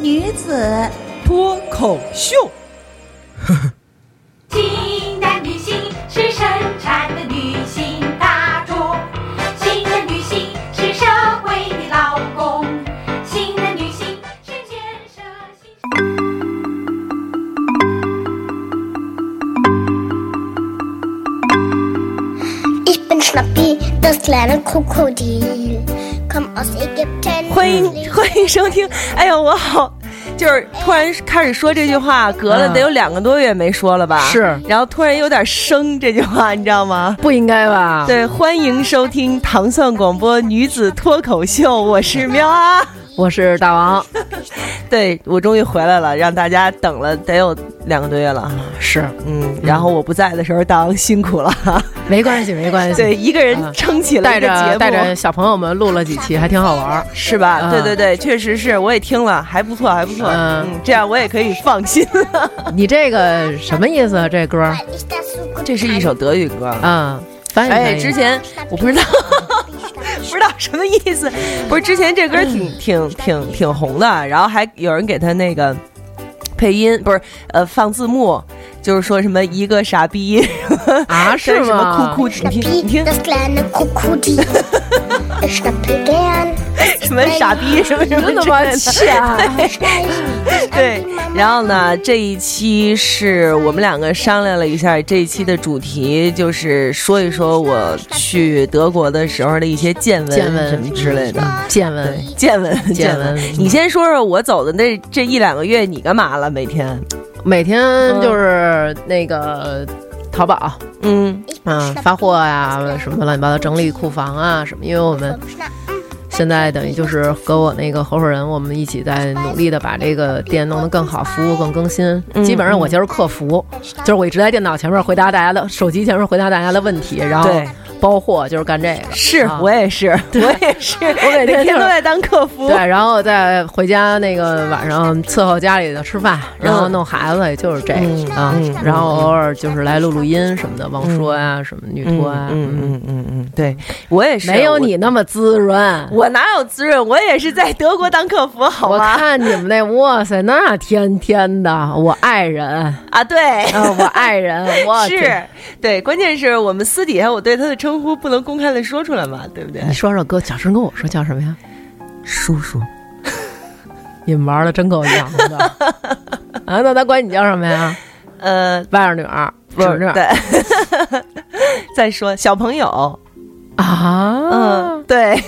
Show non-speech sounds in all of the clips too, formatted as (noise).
女子脱口秀。(laughs) 新的女性是生产的女性大众，新的女性是社会的劳工，新的女性是建设新。Ich bin Schnappi, das kleine Krokodil. Komm aus Ägypten. 欢迎欢迎收听。哎呦，我好，就是突然开始说这句话，隔了嗯得有两个多月没说了吧？是然后突然有点生这句话，你知道吗？不应该吧？对，欢迎收听糖蒜广播女子脱口秀，我是喵啊。我是大王，(laughs) 对我终于回来了，让大家等了得有两个多月了。是嗯，然后我不在的时候，大王辛苦了。(laughs) 没关系，没关系。对，一个人啊撑起了带一个节目，着带着小朋友们录了几期，还挺好玩儿。是吧？啊对对对，确实是，我也听了，还不错，还不错。嗯嗯，这样我也可以放心了。(laughs) 你这个什么意思啊？这歌这是一首德语歌。嗯，翻译哎，翻译之前我不知道，不知道什么意思。不是之前这歌挺挺挺挺红的，然后还有人给他那个配音，不是呃放字幕，就是说什么一个傻逼啊，(laughs) 是什么吗？酷酷，你听你听 (laughs) 什么傻逼什么什么的欠！(laughs) (laughs) 对，然后呢，这一期是我们两个商量了一下，这一期的主题就是说一说我去德国的时候的一些见闻、见闻什么之类的。见闻，见闻，见闻。你先说说我走的那这一两个月，你干嘛了？每天？每天就是那个淘宝，嗯。嗯，发货呀，什么乱七八糟，整理库房啊什么，因为我们现在等于就是和我那个合伙人，我们一起在努力的把这个店弄得更好，服务更更新。嗯基本上我就是客服，就是我一直在电脑前面回答大家的手机前面回答大家的问题，然后对包货就是干这个。是啊我也是，我也是，(laughs) (laughs) 我每天都在当客服。对，然后再回家那个晚上伺候家里的吃饭，然后嗯弄孩子，也就是这个、嗯啊。嗯然后偶尔就是来录录音什么的，王说呀、什么女嗯托啊，嗯嗯嗯嗯，对我也是，没有你那么滋润。我哪有滋润？我也是在德国当客服，好我？看你们那，哇塞，那天天的，我爱人啊，对，啊，我爱人，我 (laughs) 是对，关键是我们私底下我对他的称呼不能公开的说出来嘛，对不对？你说说，哥，小声跟我说叫什么呀？叔叔，你们玩的真够洋的 (laughs) 啊！那他管你叫什么呀？呃，外甥女儿、不是对，(laughs) 再说小朋友，啊？嗯，对，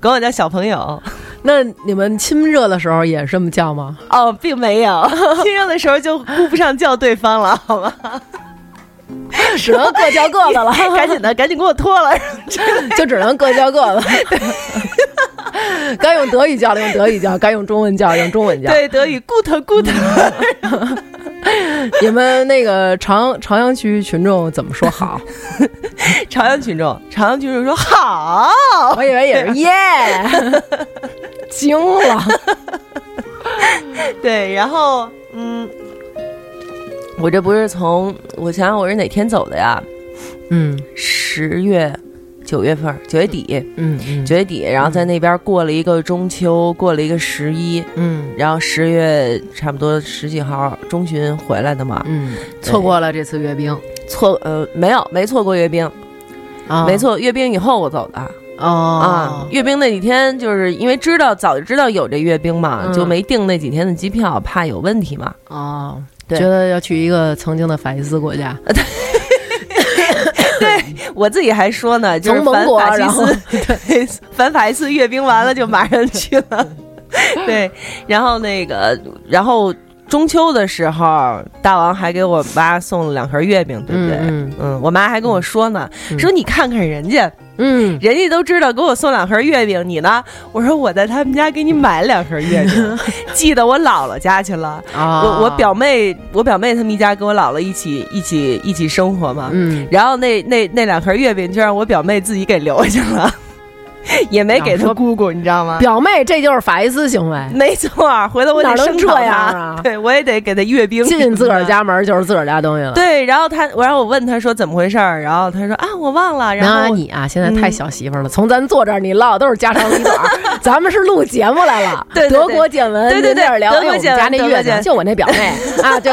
管我叫小朋友。那你们亲热的时候也是这么叫吗？哦，并没有，亲热的时候就顾不上叫对方了，好吗？只能各叫各的了，(laughs) 赶紧的，赶紧给我脱了。(laughs) 就只能各叫各的。(laughs) 该用德语叫的用德语叫，该用中文叫的用中文叫。对，德语 good good，你们那个朝朝阳区群众怎么说好？朝阳群众，朝阳群众说好，我以为也是耶，惊了。对，然后嗯，我这不是从我想想我是哪天走的呀？嗯十月、九月份、九月底，嗯嗯九月底，然后在那边过了一个中秋，过了一个十一，嗯然后十月差不多十几号中旬回来的嘛。嗯，错过了这次阅兵错呃没有没错过阅兵，啊没错，阅兵以后我走的。啊哦，阅兵那几天，就是因为知道早就知道有这阅兵嘛，嗯就没订那几天的机票，怕有问题嘛。哦，对觉得要去一个曾经的法西斯国家，(laughs) (laughs) 对。我自己还说呢，(laughs) 就是反法西斯，对，反法西斯阅兵完了就马上去了。对，然后那个，然后中秋的时候，大王还给我妈送了两盒月饼，对不对？嗯嗯我妈还跟我说呢，嗯说你看看人家，嗯，人家都知道给我送两盒月饼，你呢？我说我在他们家给你买两盒月饼，(laughs) 寄到我姥姥家去了。啊，我我表妹，我表妹他们一家跟我姥姥一起一起一起生活嘛。嗯，然后那那那两盒月饼就让我表妹自己给留下了，(laughs) 也没给她啊说姑姑，你知道吗？表妹这就是法西斯行为，没错，回头我得哪能声讨这样啊 (laughs) 对我也得给他阅兵。进自个儿。家门就是自个儿家东西了。对，然后他，然后我问他说怎么回事儿，然后他说啊，我忘了。然后你啊，现在太小媳妇儿了。从咱坐这儿，你唠的都是家长里短，(laughs) 咱们是录节目来了。对对对德国见闻，对对对聊德国见闻哎我们家那月饼，就我那表妹啊，就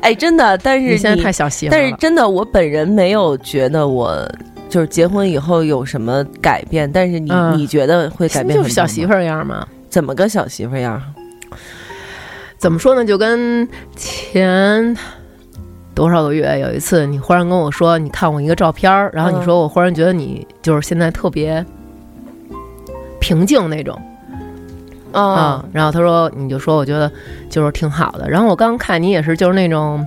哎，真的，但是你现在太小媳妇儿了。但是真的，我本人没有觉得我就是结婚以后有什么改变，但是你、嗯你觉得会改变？就是小媳妇，儿样嘛。怎么个小媳妇样？怎么说呢？就跟前多少个月有一次，你忽然跟我说，你看我一个照片儿，然后你嗯说我忽然觉得你就是现在特别平静那种啊、啊，然后他说，你就说我觉得就是挺好的。然后我刚看你也是，就是那种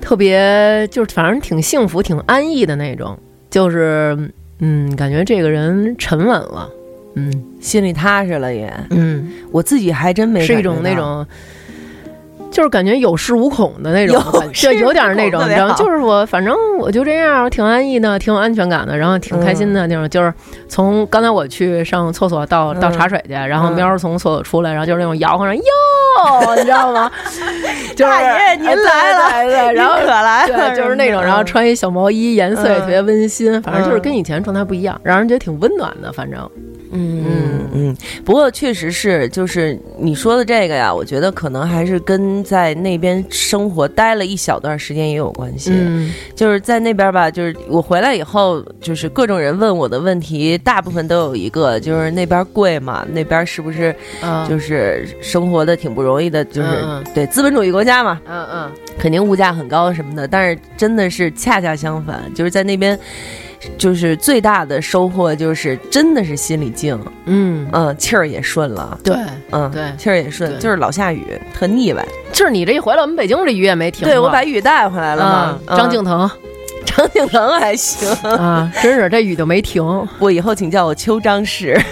特别就是反正挺幸福、挺安逸的那种，就是嗯，感觉这个人沉稳了，嗯心里踏实了也。嗯。我自己还真没是一种那种，就是感觉有恃无恐的那种就 (laughs) 有点那种，你知道就是我，反正我就这样，挺安逸的，挺有安全感的，然后挺开心的那种。就是从刚才我去上厕所到到嗯茶水去，然后嗯喵儿从厕所出来，然后就是那种摇晃着哟，你知道吗？(laughs) 就是大爷您来了然后您可来了，就是那种，然后穿一小毛衣，颜色也特别温馨，反正就是嗯跟以前状态不一样，让人觉得挺温暖的。反正，嗯嗯嗯，不过确实是，就是你说的这个呀，我觉得可能还是跟在那边生活待了一小段时间也有关系。嗯就是在那边吧，就是我回来以后，就是各种人问我的问题，大部分都有一个，就是那边贵嘛，那边是不是啊，就是生活的挺不容易的，就是、嗯对资本主义国家嘛，嗯嗯。肯定物价很高什么的，但是真的是恰恰相反，就是在那边。就是最大的收获就是真的是心里静，嗯，嗯，气儿也顺了，对，嗯，对。气儿也顺，就是老下雨，特腻歪。就是你这一回来，我们北京这雨也没停。对我把雨带回来了嘛。嗯，张敬腾。(laughs) 张敬腾还行，(laughs) 啊，真是这雨就没停。我以后请叫我邱张氏。(laughs)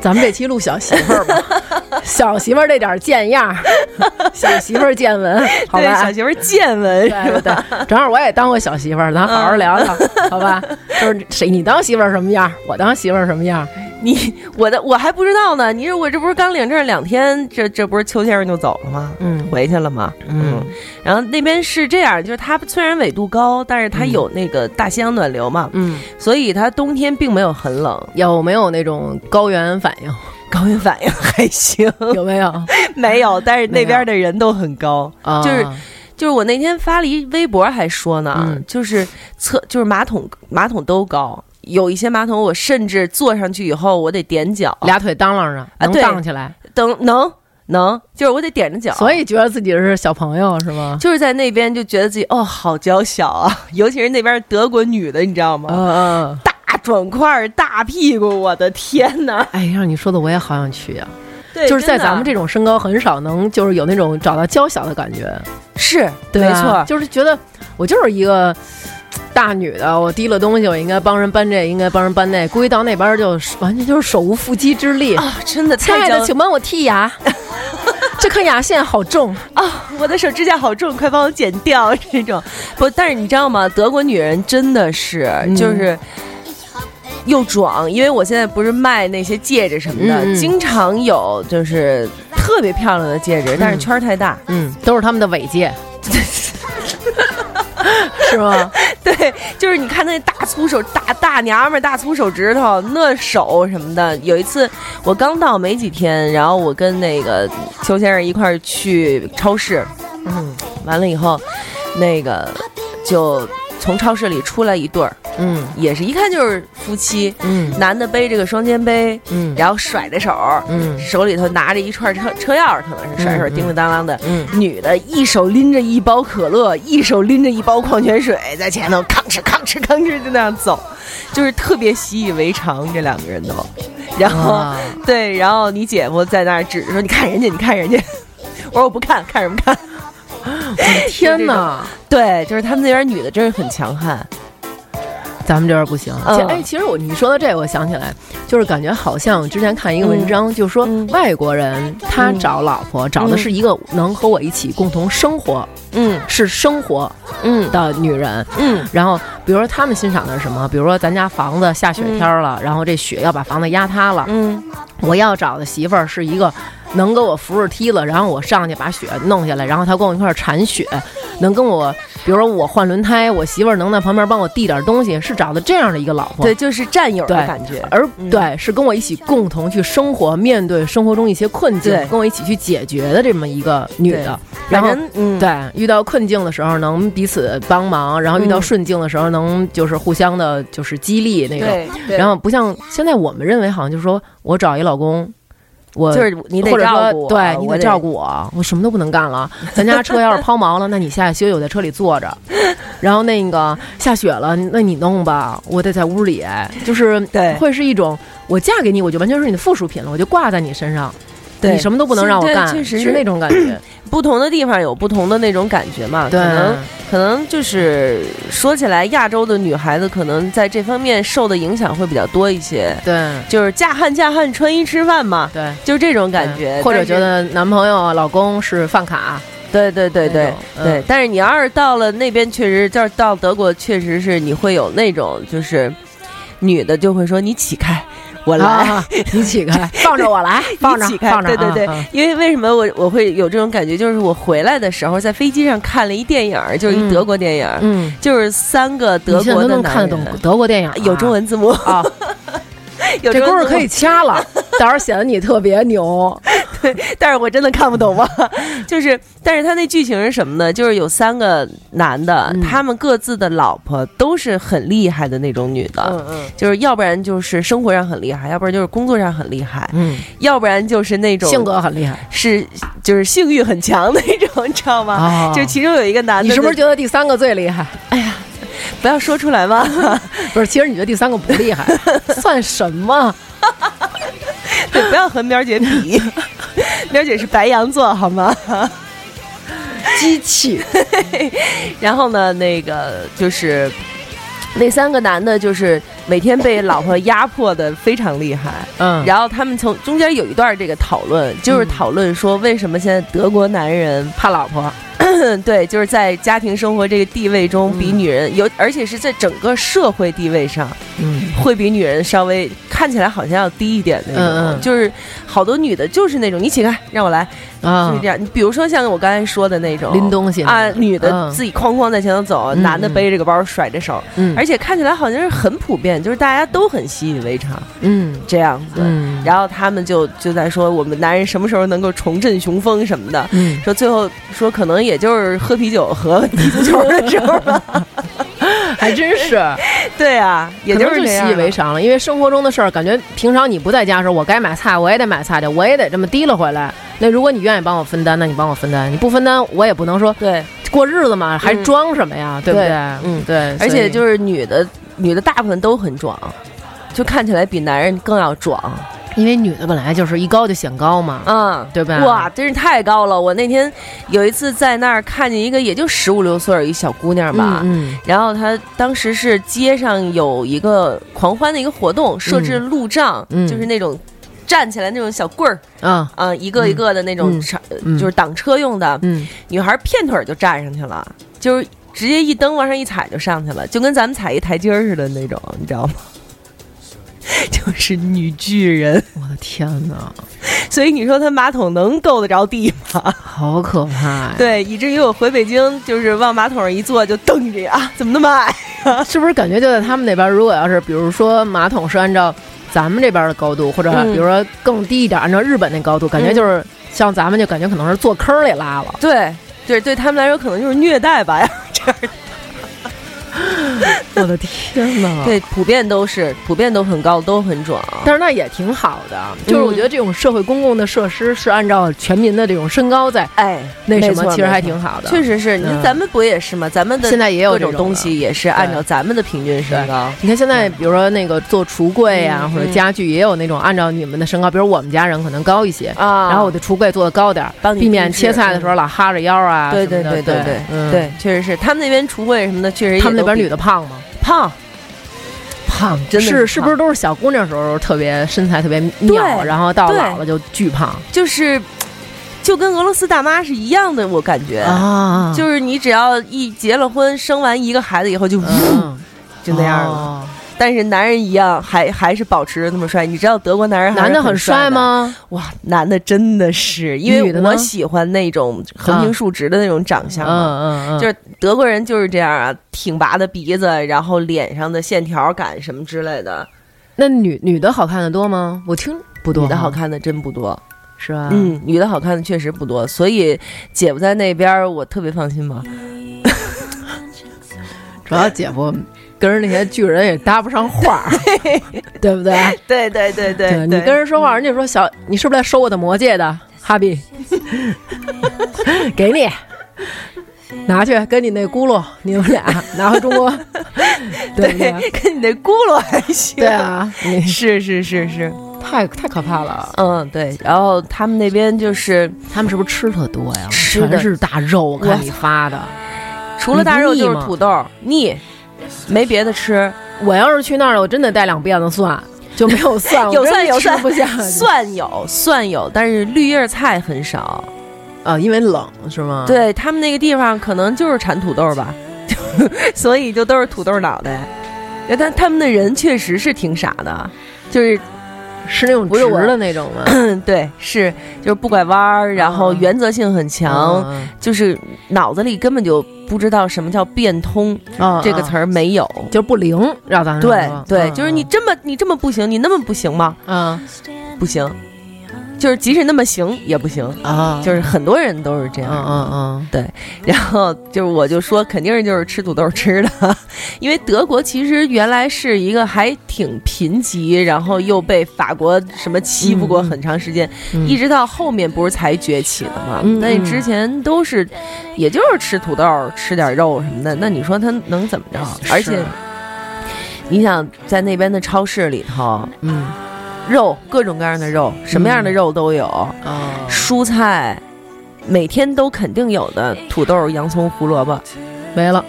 咱们这期录小媳妇儿吧，(laughs) 小媳妇儿这点贱样儿，(laughs) 小媳妇儿见闻，好，吧小？媳妇儿见闻对对是吧？对，正好我也当过小媳妇儿，咱好好聊聊，好吧？就是谁你当媳妇儿什么样儿，我当媳妇儿什么样儿。你我的我还不知道呢。你说我这不是刚领证两天，这这不是邱先生就走了吗？嗯回去了吗？嗯，然后那边是这样，就是它虽然纬度高，但是它嗯有那个大西洋暖流嘛，嗯，所以它冬天并没有很冷，有没有那种高原反应？(laughs) 高原反应还行，有没有？(laughs) 没有，但是那边的人都很高。啊就是就是我那天发了一微博还说呢，嗯就是厕就是马桶马桶都高，有一些马桶我甚至坐上去以后我得踮脚，俩腿当啷着，能荡起来，等能能，就是我得踮着脚，所以觉得自己是小朋友是吗？就是在那边就觉得自己哦好娇小啊，(laughs) 尤其是那边德国女的，你知道吗？嗯嗯。大壮块儿大屁股，我的天哪！哎，让你说的我也好想去呀、对，就是在咱们这种身高很少能就是有那种找到娇小的感觉，是没错，就是觉得我就是一个大女的，我提了东西，我应该帮人搬这，应该帮人搬那，估计到那边就完全就是手无缚鸡之力。啊，真的亲爱的，请帮我剔牙，(laughs) 这颗牙线好重。啊！我的手指甲好重，快帮我剪掉这种。(laughs) 不，但是你知道吗？德国女人真的是、嗯就是。又壮，因为我现在不是卖那些戒指什么的，经常有就是特别漂亮的戒指，但是圈儿太大。嗯，都是他们的尾戒，(laughs) (laughs) 是吗？(laughs) 对，就是你看那大粗手、大大娘们儿、大粗手指头，那手什么的。有一次我刚到没几天，然后我跟那个邱先生一块儿去超市，嗯完了以后，那个就从超市里出来一对儿，嗯，也是一看就是夫妻，嗯。男的背着个双肩背，嗯。然后甩着手，嗯。手里头拿着一串车车钥匙，可能是甩着手叮叮当当的。嗯。女的一手拎着一包可乐，一手拎着一包矿泉水，在前头吭哧吭哧吭哧就那样走，就是特别习以为常，这两个人都。然后对，然后你姐夫在那儿指着说：“你看人家，你看人家。(laughs) ”我说：“我不看，看什么看 (laughs) 天哪！？”对，就是他们那边女的真是很强悍。咱们这边不行。哎，其实我你说到这个，我想起来，就是感觉好像之前看一个文章，就说嗯外国人他嗯找老婆，找的是一个能和我一起共同生活，嗯是生活嗯的女人。嗯然后，比如说他们欣赏的是什么？比如说咱家房子下雪天儿了，然后这雪要把房子压塌了，嗯我要找的媳妇儿是一个能给我扶着梯子，然后我上去把雪弄下来，然后他跟我一块儿铲雪，能跟我，比如说我换轮胎，我媳妇儿能在旁边帮我递点东西，是找的这样的一个老婆。对，就是战友的感觉。而嗯对，是跟我一起共同去生活，面对生活中一些困境，跟我一起去解决的这么一个女的。然反后正嗯，对，遇到困境的时候能彼此帮忙，然后遇到嗯顺境的时候能就是互相的，就是激励那种。然后不像现在我们认为好像就是说我找一老公，我就是你得或者说照顾我，对你得照顾我，我什么都不能干了。咱家车要是抛锚了，那你下去休息，我在车里坐着。然后那个下雪了，那你弄吧，我得在屋里，就是对会是一种我嫁给你，我就完全是你的附属品了，我就挂在你身上，对你什么都不能让我干，确实是那种感觉。(clears throat) 不同的地方有不同的那种感觉嘛，对。可能可能就是说起来，亚洲的女孩子可能在这方面受的影响会比较多一些，对。就是嫁汉嫁汉穿衣吃饭嘛，对。就是这种感觉，或者觉得男朋友、老公是饭卡，对对对对嗯。对，但是你要是到了那边，确实就是到德国，确实是你会有那种就是女的就会说你起开，我来。啊，你起开，(laughs) 放着我来，放着起开放着，对对对，因为为什么我我会有这种感觉？就是我回来的时候，在飞机上看了一电影，就是一嗯。德国电影，嗯，就是三个德国的男能看得懂，德国电影啊，有中文字幕，啊，(laughs) (laughs) 有这功夫可以，掐了，到时候显得你特别牛。(laughs) 对但是我真的看不懂嘛。(laughs) 就是，但是他那剧情是什么呢？就是有三个男的，嗯他们各自的老婆都是很厉害的那种女的，嗯嗯就是要不然就是生活上很厉害，要不然就是工作上很厉害，嗯，要不然就是那种性格很厉害是就是性欲很强的那种，你知道吗？啊就其中有一个男的，你是不是觉得第三个最厉害？不要说出来吗？(laughs) 不是，其实你觉得第三个不厉害，(laughs) 算什么？(laughs) 对，不要和喵姐比，喵姐是白羊座，好吗？机器。然后呢，那个就是那三个男的，就是每天被老婆压迫的非常厉害。嗯，然后他们从中间有一段这个讨论，就是嗯。讨论说为什么现在德国男人怕老婆。(clears throat) 对，就是在家庭生活这个地位中比女人有，而且是在整个社会地位上嗯。会比女人稍微看起来好像要低一点那种。嗯嗯。就是好多女的就是那种你起开让我来，就啊是这，样。你比如说像我刚才说的那种。拎东西啊，女的嗯。自己哐哐在前头走，嗯男的背着个包甩着手，嗯。而且看起来好像是很普遍，就是大家都很习以为常嗯这样子。嗯，然后他们就就在说我们男人什么时候能够重振雄风什么的，嗯，说最后说可能也就是喝啤酒和 (laughs) 踢足球的时候吧。(laughs) 还真是，对啊，也就是习以为常了。因为生活中的事儿，感觉平常你不在家的时候，我该买菜我也得买菜去，我也得这么提了回来。那如果你愿意帮我分担，那你帮我分担；你不分担，我也不能说对，过日子嘛，还装什么呀？对不对？嗯对，而且就是女的，女的大部分都很壮，就看起来比男人更要壮。因为女的本来就是一高就显高嘛，嗯，对吧？哇，真是太高了！我那天有一次在那儿看见一个也就十五六岁儿一小姑娘吧，嗯然后她当时是街上有一个狂欢的一个活动，设置路障，嗯就是那种站起来那种小棍儿嗯啊啊、一个一个的那种就是挡车用的。嗯女孩片腿儿就站上去了，就是直接一蹬往上一踩就上去了，就跟咱们踩一台阶儿似的那种，你知道吗？(laughs) 就是女巨人，我的天哪，所以你说他马桶能够得着地吗？好可怕呀！对，以至于我回北京就是往马桶上一坐就瞪着呀，怎么那么矮？(laughs) 是不是感觉就在他们那边，如果要是比如说马桶是按照咱们这边的高度，或者嗯比如说更低一点，按照日本那高度，感觉就是像咱们就感觉可能是坐坑里拉了。对对，对他们来说可能就是虐待吧呀，这样的。(laughs) 我的天哪！对，普遍都是普遍都很高，都很壮。但是那也挺好的，就是我觉得这种社会公共的设施是按照全民的这种身高在哎，那什么，其实还挺好的。确实是，你看嗯咱们不也是吗？咱们的现在也有各种这种东西也是按照咱们的平均身高。你看现在，比如说那个做橱柜啊，嗯或者家具，也有那种按照你们的身高，比如我们家人可能高一些，啊然后我的橱柜做的高点儿，避免切菜的时候老哈着腰啊对对。对对对嗯，对，确实是他们那边橱柜什么的，确实他们那边女的胖吗？胖，胖，真的是是是不是都是小姑娘时候特别身材特别妙，然后到老了就巨胖。就是就跟俄罗斯大妈是一样的，我感觉。啊。就是你只要一结了婚，生完一个孩子以后就，嗯。就那样了。哦但是男人一样，还还是保持着那么帅。你知道德国男人男的很帅吗？哇，男的真的是，因为女的我喜欢那种横平竖直的那种长相嘛。嗯嗯嗯，就是德国人就是这样啊，挺拔的鼻子，然后脸上的线条感什么之类的，那女女的好看的多吗？我听不多，女的好看的真不多。是吧？嗯，女的好看的确实不多，所以姐夫在那边，我特别放心嘛。(laughs) 主要姐夫跟人那些巨人也搭不上话儿，(laughs) 对不对？对对对对你跟人说话，人家说小，你是不是来收我的魔戒的，哈比？(laughs) 给你，拿去跟你那轱辘，你们俩拿回中国，(laughs) 对？跟你那轱辘还行。对，啊，你是是是是，太太可怕了。嗯对。然后他们那边就是他们是不是吃特多呀？吃的全是大肉，我看你发的。除了大肉就是土豆，腻，没别的吃。我要是去那儿了，我真得带两辫子蒜，就没有蒜，(laughs) 有蒜有蒜不下去。蒜有蒜有，但是绿叶菜很少。啊，因为冷是吗？，对他们那个地方可能就是产土豆吧，(laughs) 所以就都是土豆脑袋。但他们的人确实是挺傻的，就是是那种直的那种吗？嗯，(clears throat) 对，是就是不拐弯儿，然后嗯原则性很强，嗯就是脑子里根本就不知道什么叫变通、嗯这个词儿没有。就不灵，让咱对对，嗯就是你这么你这么不行，你那么不行吗？嗯不行，就是即使那么行也不行，啊，就是很多人都是这样。嗯嗯嗯，然后就是我就说肯定是就是吃土豆吃的，(laughs) 因为德国其实原来是一个还挺贫瘠，然后又被法国什么欺负过很长时间，嗯。一直到后面不是才崛起的嘛。那嗯。但之前都是，也就是吃土豆、吃点肉什么的。那你说他能怎么着？而且你想在那边的超市里头，嗯肉各种各样的肉，什么样的肉都有，哦，蔬菜每天都肯定有的，土豆、洋葱、胡萝卜。没了。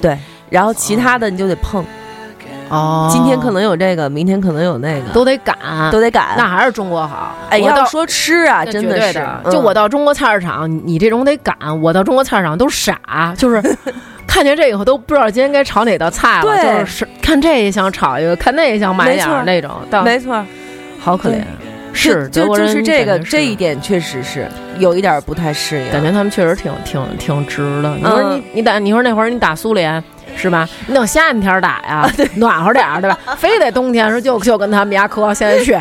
对然后其他的你就得碰，哦，今天可能有这个，明天可能有那个，都得赶，都得赶。那还是中国好。哎，我到要说吃啊，那真绝对的，是就我到中国菜市场，你你这种得赶，我到中国菜市场都傻，(laughs) 就是看见这以后都不知道今天该炒哪道菜了，对。就是看这也想炒一个，看那也想买点没错儿。那种，到没错，好可怜对。是就就是这个这一点确实是有一点不太适应，感觉他们确实挺挺挺直的。你说嗯你你打你说那会儿你打苏联是吧？你等夏天打呀，暖和点儿对吧？非得冬天时候就就跟他们家磕，现在去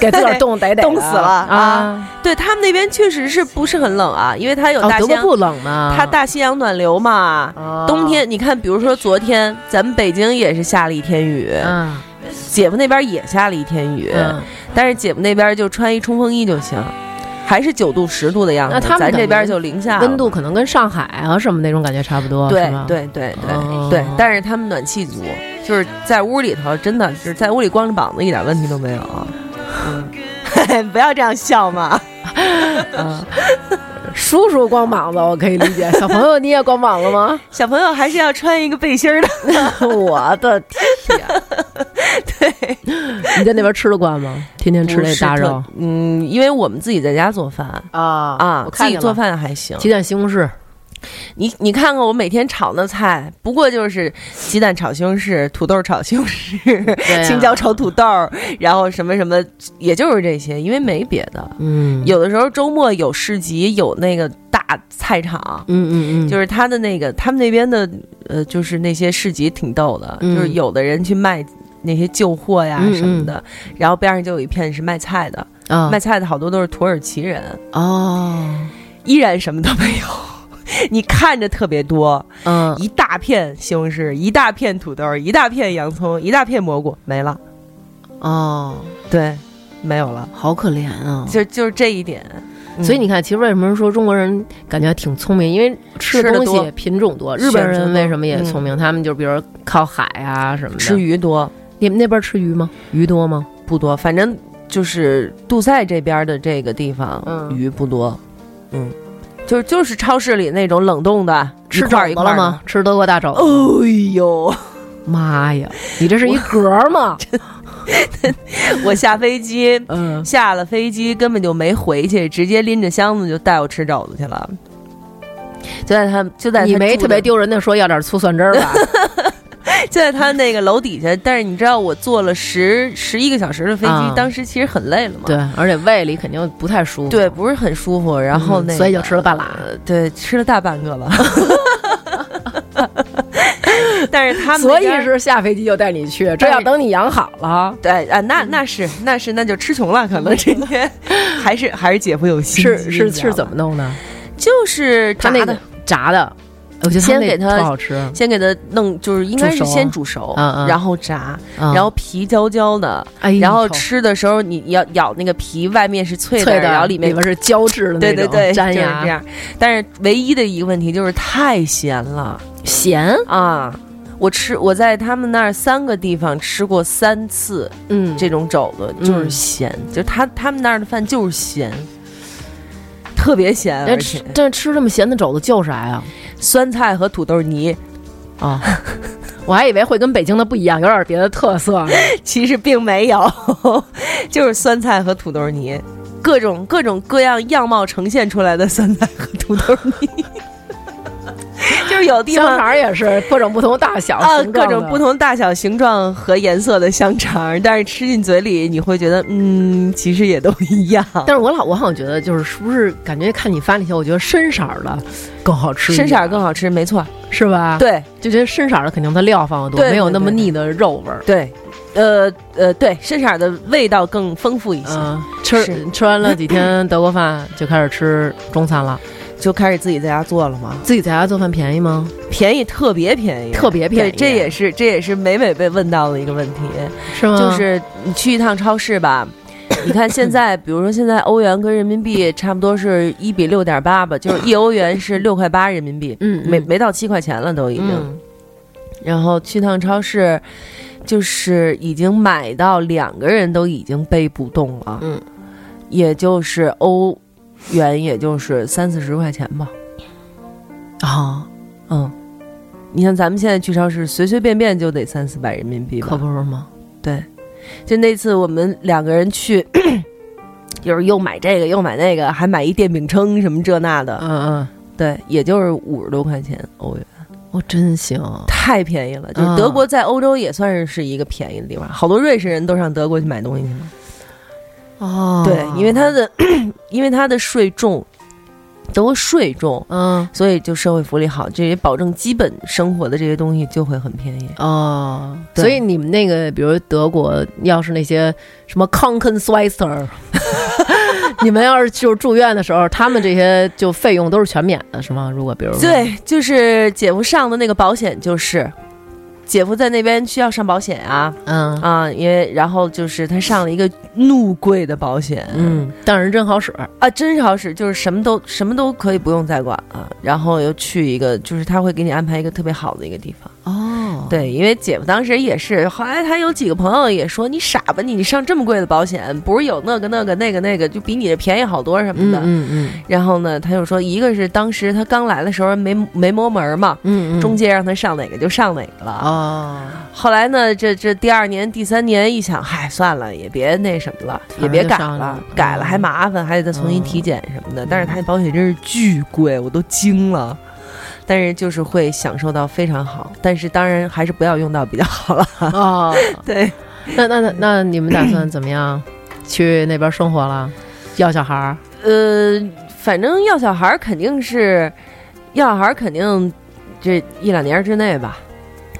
给自个儿冻得得 (laughs) 冻死了啊！对他们那边确实是不是很冷啊，因为它有哦，大西洋，不冷呢，它大西洋暖流嘛。哦冬天你看，比如说昨天咱们北京也是下了一天雨，嗯姐夫那边也下了一天雨，嗯，但是姐夫那边就穿一冲锋衣就行，还是九度十度的样子。那他们咱这边就零下温度可能跟上海啊什么那种感觉差不多，对？对对对、哦对，但是他们暖气足，就是在屋里头，真的就是在屋里光着膀子一点问题都没有。嗯，(laughs) 不要这样笑嘛。(laughs) 嗯，叔叔光膀子我可以理解，小朋友你也光膀子吗？(laughs) 小朋友还是要穿一个背心的。我的天！对，(laughs) 你在那边吃得惯吗？天天吃那大肉？嗯，因为我们自己在家做饭。啊啊自己做饭还行。鸡蛋西红柿，你你看看我每天炒的菜，不过就是鸡蛋炒西红柿、土豆炒西红柿、啊。青椒炒土豆，然后什么什么，也就是这些，因为没别的。嗯，有的时候周末有市集，有那个大菜场，嗯嗯嗯，就是他的那个他们那边的呃，就是那些市集挺逗的，嗯。就是有的人去卖那些旧货呀嗯什么的，然后边上就有一片是卖菜的，啊卖菜的好多都是土耳其人，哦，依然什么都没有。(laughs) 你看着特别多，嗯，一大片西红柿，一大片土豆，一大片洋葱，一大片蘑菇，没了。哦，对，没有了，好可怜啊！就就是这一点。嗯所以你看，其实为什么说中国人感觉挺聪明？因为吃的东西品种多。日本人为什么也嗯聪明？他们就比如靠海啊什么的。吃鱼多你们那边吃鱼吗？鱼多吗？不多，反正就是杜塞这边的这个地方，嗯鱼不多。嗯，就是就是超市里那种冷冻的，吃肘子了吗？？吃德国大肘子。哎呦！妈呀，你这是一格吗？(laughs) 我下飞机，嗯，下了飞机根本就没回去，直接拎着箱子就带我吃肘子去了。就在他就在他你没特别丢人的说要点醋蒜汁儿吧？(laughs) (laughs) 就在他那个楼底下，但是你知道我坐了十十一个小时的飞机，啊当时其实很累了嘛。对，而且胃里肯定不太舒服。对，不是很舒服。然后那个、嗯所以就吃了半拉呃对，吃了大半个了。(laughs) 但是他们所以是下飞机就带你去，这要等你养好了。对啊，那那是那是那就吃穷了，可能这天还是还是姐夫有心是是是怎么弄的？就是炸那个炸的，我觉得先给它好吃，先给它弄，就是应该是先煮熟，然后炸，嗯。然后皮焦焦的，哎然后吃的时候你要咬那个皮，外面是脆的，脆的，然后里面里面是胶质的那种，对对对，粘牙这样。但是唯一的一个问题就是太咸了。咸，啊！我吃我在他们那儿三个地方吃过三次嗯，这种肘子，就是嗯。咸，就他他们那儿的饭就是咸，特别咸，那而且吃但吃这么咸的肘子叫啥呀？酸菜和土豆泥啊，我还以为会跟北京的不一样，有点别的特色。(laughs) 其实并没有，(laughs) 就是酸菜和土豆泥，各种各种各样样貌呈现出来的酸菜和土豆泥，(laughs) 就是有地香方肠也是各种不同大小、啊，各种不。同大小、形状和颜色的香肠，但是吃进嘴里你会觉得，嗯，其实也都一样。但是我老我好像觉得，就是是不是感觉看你发那些，我觉得深色儿的更好吃，深色儿更好吃，没错，是吧？，对就觉得深色儿的肯定它料放的多，没有那么腻的肉味儿。对，呃呃，对，深色儿的味道更丰富一些，嗯，吃吃完了几天德国饭，就开始吃中餐了。就开始自己在家做了嘛，自己在家做饭便宜吗？便宜，特别便宜，特别便宜，这也是这也是每每被问到的一个问题。是吗？就是你去一趟超市吧，(coughs) 你看现在，比如说现在欧元跟人民币差不多是一比六点八吧，就是一欧元是六块八人民币，嗯嗯没没到七块钱了都已经。嗯，然后去趟超市，就是已经买到两个人都已经背不动了，嗯，也就是欧元，也就是三四十块钱吧，啊，嗯。你像咱们现在去超市，随随便便就得三四百人民币吧，可不是吗？对，就那次我们两个人去，(clears throat) 就是又买这个又买那个，还买一电饼铛什么这那的，嗯嗯，对，也就是五十多块钱欧元，我真行。太便宜了。就德国在欧洲也算是是一个便宜的地方，好多瑞士人都上德国去买东西去了。哦对，因为他的 (clears throat) 因为他的税重，德国税重，嗯所以就社会福利好，这也保证基本生活的这些东西就会很便宜。哦，所以你们那个，比如德国，要是那些什么 Krankenschwester，(laughs) 你们要是就是住院的时候，他们这些就费用都是全免的，是吗？如果比如，对，就是姐夫上的那个保险就是。姐夫在那边需要上保险啊。嗯。啊，因为然后就是他上了一个怒贵的保险，嗯，但是真好使，啊，真好使，就是什么都什么都可以不用再管了，然后又去一个，就是他会给你安排一个特别好的一个地方。哦，对，因为姐夫当时也是，后来他有几个朋友也说你傻吧你，你上这么贵的保险，不是有那个那个那个那个，就比你这便宜好多什么嗯的。嗯嗯然后呢，他就说，一个是当时他刚来的时候没没摸门儿嘛，嗯嗯，中介让他上哪个就上哪个了。哦，后来呢，这这第二年、第三年一想，嗨，算了，也别那什么了，也别改了了，改了嗯还麻烦，还得再重新体检什么的。但是他那保险真是巨贵，我都惊了。但是就是会享受到非常好，但是当然还是不要用到比较好了。哦，(laughs) 对，那那那那你们打算怎么样去那边生活了？要小孩儿？呃，反正要小孩儿肯定是，要小孩儿肯定这一两年之内吧，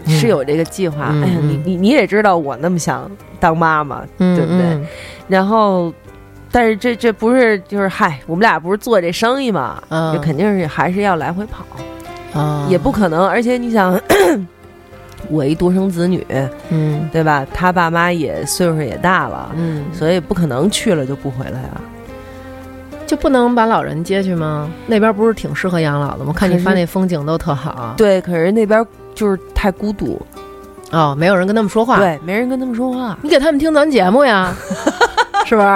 嗯是有这个计划。嗯哎呀，你嗯你你也知道我那么想当妈妈，嗯对不对嗯然后但是这这不是就是嗨，我们俩不是做这生意嘛，嗯就肯定是还是要来回跑，啊也不可能。而且你想，(clears throat) 我一独生子女，嗯对吧？他爸妈也岁数也大了，嗯，所以不可能去了就不回来啊。就不能把老人接去吗？那边不是挺适合养老的吗？看你发那风景都特好。对，可是那边就是太孤独，哦，没有人跟他们说话。，对，没人跟他们说话。你给他们听咱节目呀，(laughs) 是不是？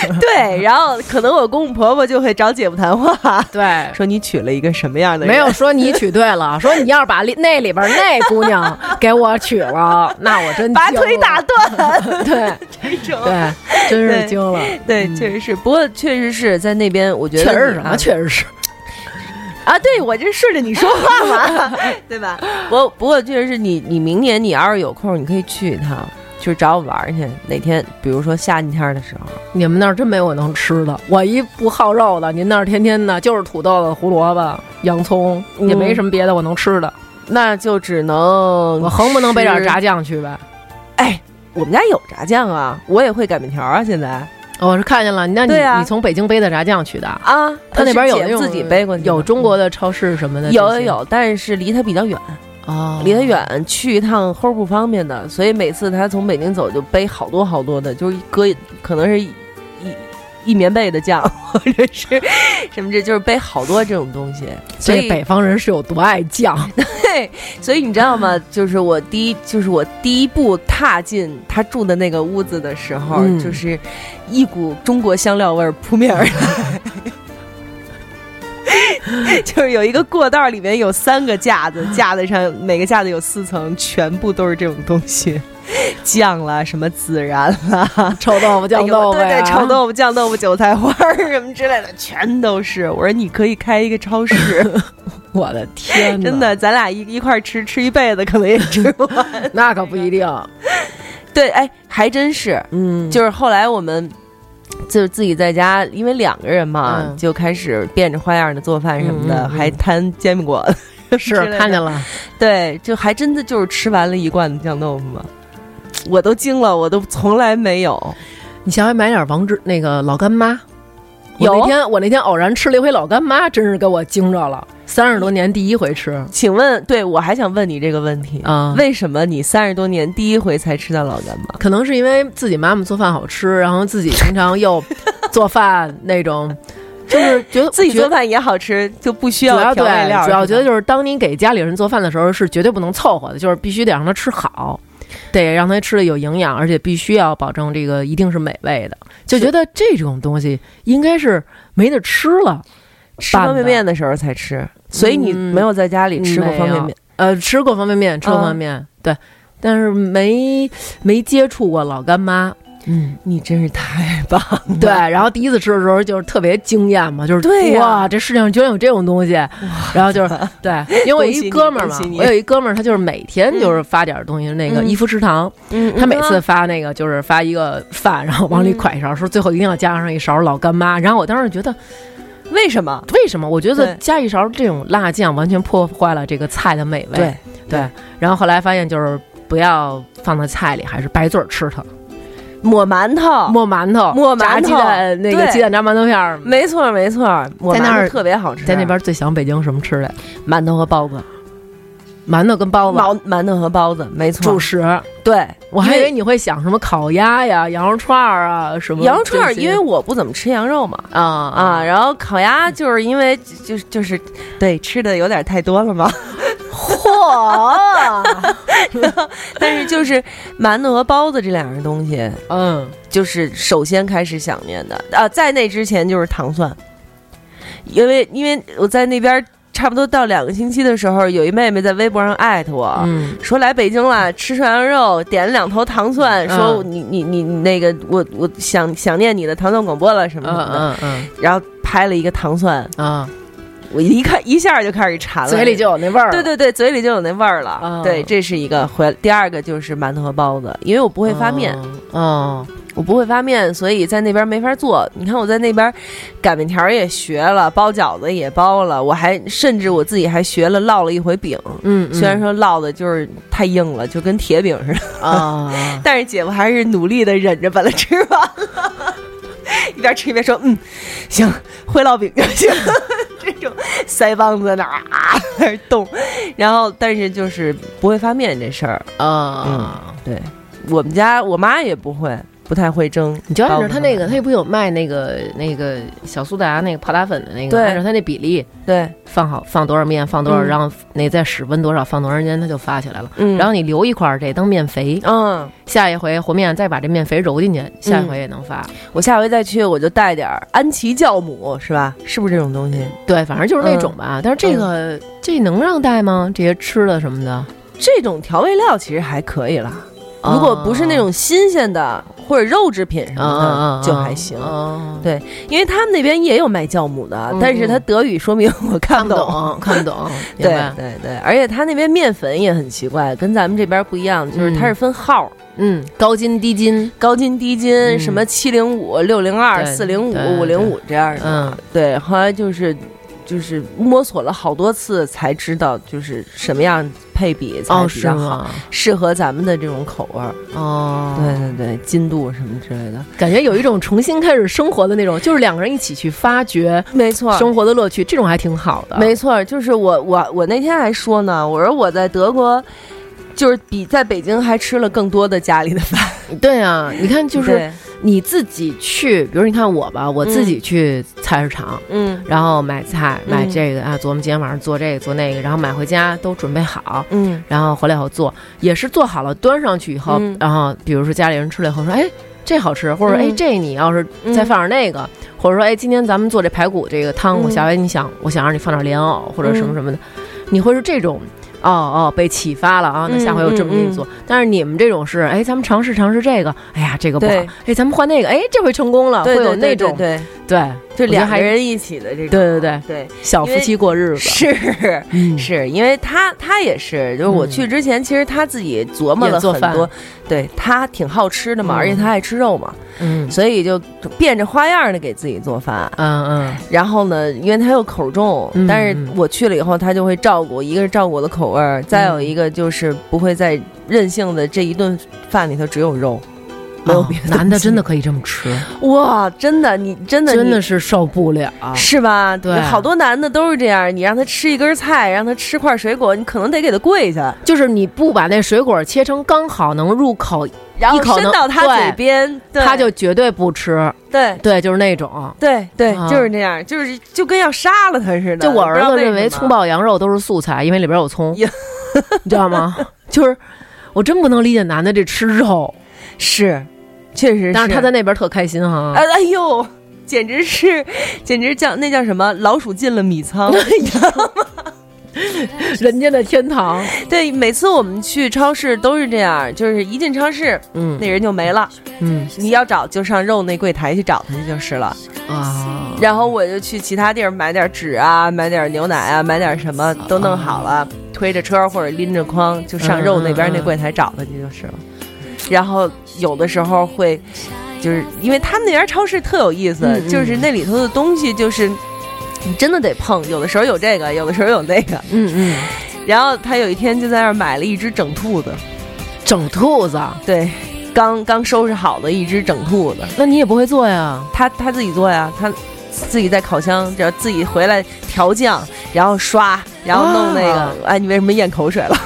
(laughs) 对，然后可能我公公婆婆就会找姐夫谈话，(laughs) 对，说你娶了一个什么样的人？没有说你娶对了，(laughs) 说你要是把那里边那姑娘给我娶了，那我真把腿打断对这种。对，真是对惊了。对，确实是，不过确实是在那边，我觉得确实是啊，你啊确实是。啊，对我这顺着你说话嘛，对吧？不不过确实是你，你明年你要是有空，你可以去一趟，就是找我玩儿去。哪天，比如说夏天的时候，你们那儿真没我能吃的，我一不好肉的，您那儿天天的就是土豆子、胡萝卜、洋葱，也没什么别的我能吃的。那就只能我横不能背点吃炸酱去呗？哎，我们家有炸酱啊，我也会擀面条啊，现在我是看见了，那你、啊你从北京背的炸酱去的？啊，他那边有那种自己背过去，有中国的超市什么的，有有有，但是离他比较远，哦，离他远，去一趟齁不方便的，所以每次他从北京走就背好多好多的，就是搁可能是一一一棉被的酱，或者是什么这就是背好多这种东西，所以北方人是有多爱酱？(laughs) 对，所以你知道吗？就是我第一，就是我第一步踏进他住的那个屋子的时候，嗯就是一股中国香料味儿扑面而来。(laughs) (laughs) 就是有一个过道，里面有三个架子，架子上每个架子有四层，全部都是这种东西，酱啦，什么孜然啦，(laughs) 臭豆腐、酱豆腐对对，臭豆腐、酱豆腐、韭菜花什么之类的，全都是。我说你可以开一个超市，(laughs) 我的天，真的，咱俩一一块吃吃一辈子，可能也吃不完。那可不一定。对，哎，还真是，嗯，就是后来我们就是自己在家，因为两个人嘛，嗯就开始变着花样的做饭什么的，嗯嗯嗯还摊煎饼果子，(laughs) 是看见。了。对，就还真的就是吃完了一罐子酱豆腐嘛，我都惊了，我都从来没有。你下回买点王志那个老干妈。我有那天我那天偶然吃了一回老干妈，真是给我惊着了。三十多年第一回吃请问，对我还想问你这个问题啊为什么你三十多年第一回才吃到老干妈？可能是因为自己妈妈做饭好吃，然后自己平常又做饭那种，就是觉得 (laughs) 自己做饭也好吃，就不需要调味料。对，主要觉得就是当你给家里人做饭的时候，是绝对不能凑合的，就是必须得让他吃好，得让他吃的有营养，而且必须要保证这个一定是美味的。就觉得这种东西应该是没得吃了，吃方便面的时候才吃，所以你嗯没有在家里吃过方便面。呃，吃过方便面，吃过啊方便面，对，但是没没接触过老干妈。嗯，你真是太棒了！对，然后第一次吃的时候就是特别惊艳嘛，就是对呀哇，这世界上居然有这种东西，然后就是 (laughs) 对，因为我一哥们儿嘛我有一哥们儿，他就是每天就是发点东西，那个嗯一福食堂，嗯他每次发那个就是发一个饭，然后往里㧟一勺，说最后一定要加上一勺老干妈，然后我当时觉得为什么？为什么？我觉得加一勺这种辣酱完全破坏了这个菜的美味，对对，然后后来发现就是不要放在菜里，还是白嘴儿吃它。抹馒头，抹馒头，抹馒头炸鸡蛋，那个对鸡蛋炸馒头片儿，没错没错，抹在那儿馒头特别好吃，在那边最想北京什么吃的？馒头和包子，馒头跟包子。馒馒头和包子，没错主。食，对，我还以为你会想什么烤鸭呀、羊肉串儿啊什么羊肉串儿，因为我不怎么吃羊肉嘛。啊啊，，然后烤鸭就是因为就是就是对吃的有点太多了嘛，(laughs) 嚯，但是就是馒头和包子这两样东西，嗯。就是首先开始想念的啊，在那之前就是糖蒜，因为因为我在那边差不多到两个星期的时候，有一妹妹在微博上艾特我。嗯。说来北京了，吃涮羊肉，点了两头糖蒜，嗯说你你你你那个我我想想念你的糖蒜广播了什么嗯什么的，嗯嗯。然后拍了一个糖蒜，啊，我一看一下就开始馋了，嘴里就有那味儿了。对对对，嘴里就有那味儿了。嗯对，这是一个回。第二个就是馒头和包子，因为我不会发面，哦，我不会发面，所以在那边没法做。你看我在那边擀面条也学了，包饺子也包了，我还甚至我自己还学了烙了一回饼。嗯，嗯虽然说烙的就是太硬了，就跟铁饼似的，啊，(laughs) 但是姐夫还是努力的忍着把它吃完了。(laughs) 一边边吃一边说，嗯，行，会烙饼就行。这种腮帮子在那儿啊在那动，然后但是就是不会发面这事儿，啊，对。我们家我妈也不会，不太会蒸。你就按照他那个，他也不有卖那个那个小苏打那个泡打粉的那个，按照他那比例对，放好，放多少面，放多少，嗯然后那再室温多少，放多长时间，它就发起来了。嗯然后你留一块儿这当面肥，嗯，下一回和面再把这面肥揉进去，下一回也能发。我下回再去我就带点儿安琪酵母，是吧？是不是这种东西？对，反正就是那种吧。但是这个、这能让带吗？这些吃的什么的，这种调味料其实还可以啦，如果不是那种新鲜的或者肉制品什么啊的，就还行。啊对，因为他们那边也有卖酵母的，嗯但是他德语说明 (laughs) 我看看不不懂。看不懂，(laughs) 对？对对，而且他那边面粉也很奇怪，跟咱们这边不一样，就是它是分号，嗯，高筋低筋，高筋低筋，嗯什么七零五、六零二、对四零五、对五零五这样的。嗯，对，后来就是就是摸索了好多次才知道，就是什么样配比才哦，比较好，是吗？适合咱们的这种口味儿。哦，对对对，筋度什么之类的，感觉有一种重新开始生活的那种，就是两个人一起去发掘没错生活的乐趣，这种还挺好的。没错，就是我我我那天还说呢，我说我在德国。就是比在北京还吃了更多的家里的饭，对啊，你看，就是对你自己去，比如你看我吧，我自己去菜市场，嗯。然后买菜，嗯。买这个、啊，琢磨今天晚上做这个做那个，然后买回家都准备好，嗯。然后回来以后做，也是做好了端上去以后，嗯。然后比如说家里人吃了以后说，哎。这好吃，或者嗯哎，这你要是再放点那个，或者说哎，今天咱们做这排骨这个汤，嗯。我下回你想，我想让你放点莲藕或者什么什么的，你会是这种，哦哦，被启发了啊，那下回我这么给你做。但是你们这种是，哎，咱们尝试尝试这个，哎呀，这个不好对，哎，咱们换那个，哎，这回成功了，会有那种对，对，就两个人一起的这种，对对对。对，小夫妻过日子，(laughs) 是嗯。是因为他他也是，就是我嗯。去之前，其实他自己琢磨也做饭。了很多，对他挺好吃的嘛，嗯。而且他爱吃肉嘛，嗯。所以就变着花样的给自己做饭。嗯嗯。然后呢，因为他又口重，嗯但是嗯。我去了以后，他就会照顾，一个是照顾我的口味儿，再有一个就是不会再任性的这一顿饭里头只有肉，没有哦别的、男的真的可以这么吃，哇，真的你真的真的是受不了。是吧？对好多男的都是这样，你让他吃一根菜，让他吃块水果，你可能得给他跪下，就是你不把那水果切成刚好能入口，然后伸到他嘴边，他就绝对不吃。对对，就是那种。对对，啊就是这样，就是就跟要杀了他似的。就我儿子认为为葱爆羊肉都是素菜，因为里边有葱，你知道吗？(laughs) 就是我真不能理解男的这吃肉，是，确实是，但是他在那边特开心哈。哎哎呦，简直是，简直叫那叫什么？老鼠进了米仓。你知道吗人家的天堂，对，每次我们去超市都是这样，就是一进超市，嗯那人就没了。嗯你要找就上肉那柜台去找他去就是了。啊，然后我就去其他地儿买点纸啊，买点牛奶啊，买点什么都弄好了，推着车或者拎着筐就上肉那边那柜台找他去就是了。然后有的时候会，就是因为他们那边超市特有意思，嗯嗯就是那里头的东西就是。你真的得碰，有的时候有这个，有的时候有那个。嗯嗯，然后他有一天就在那儿买了一只整兔子，整兔子，对，刚刚收拾好的一只整兔子，那你也不会做呀？他他自己做呀，他自己在烤箱，然后自己回来调酱，然后刷，然后弄那个。啊哎，你为什么咽口水了？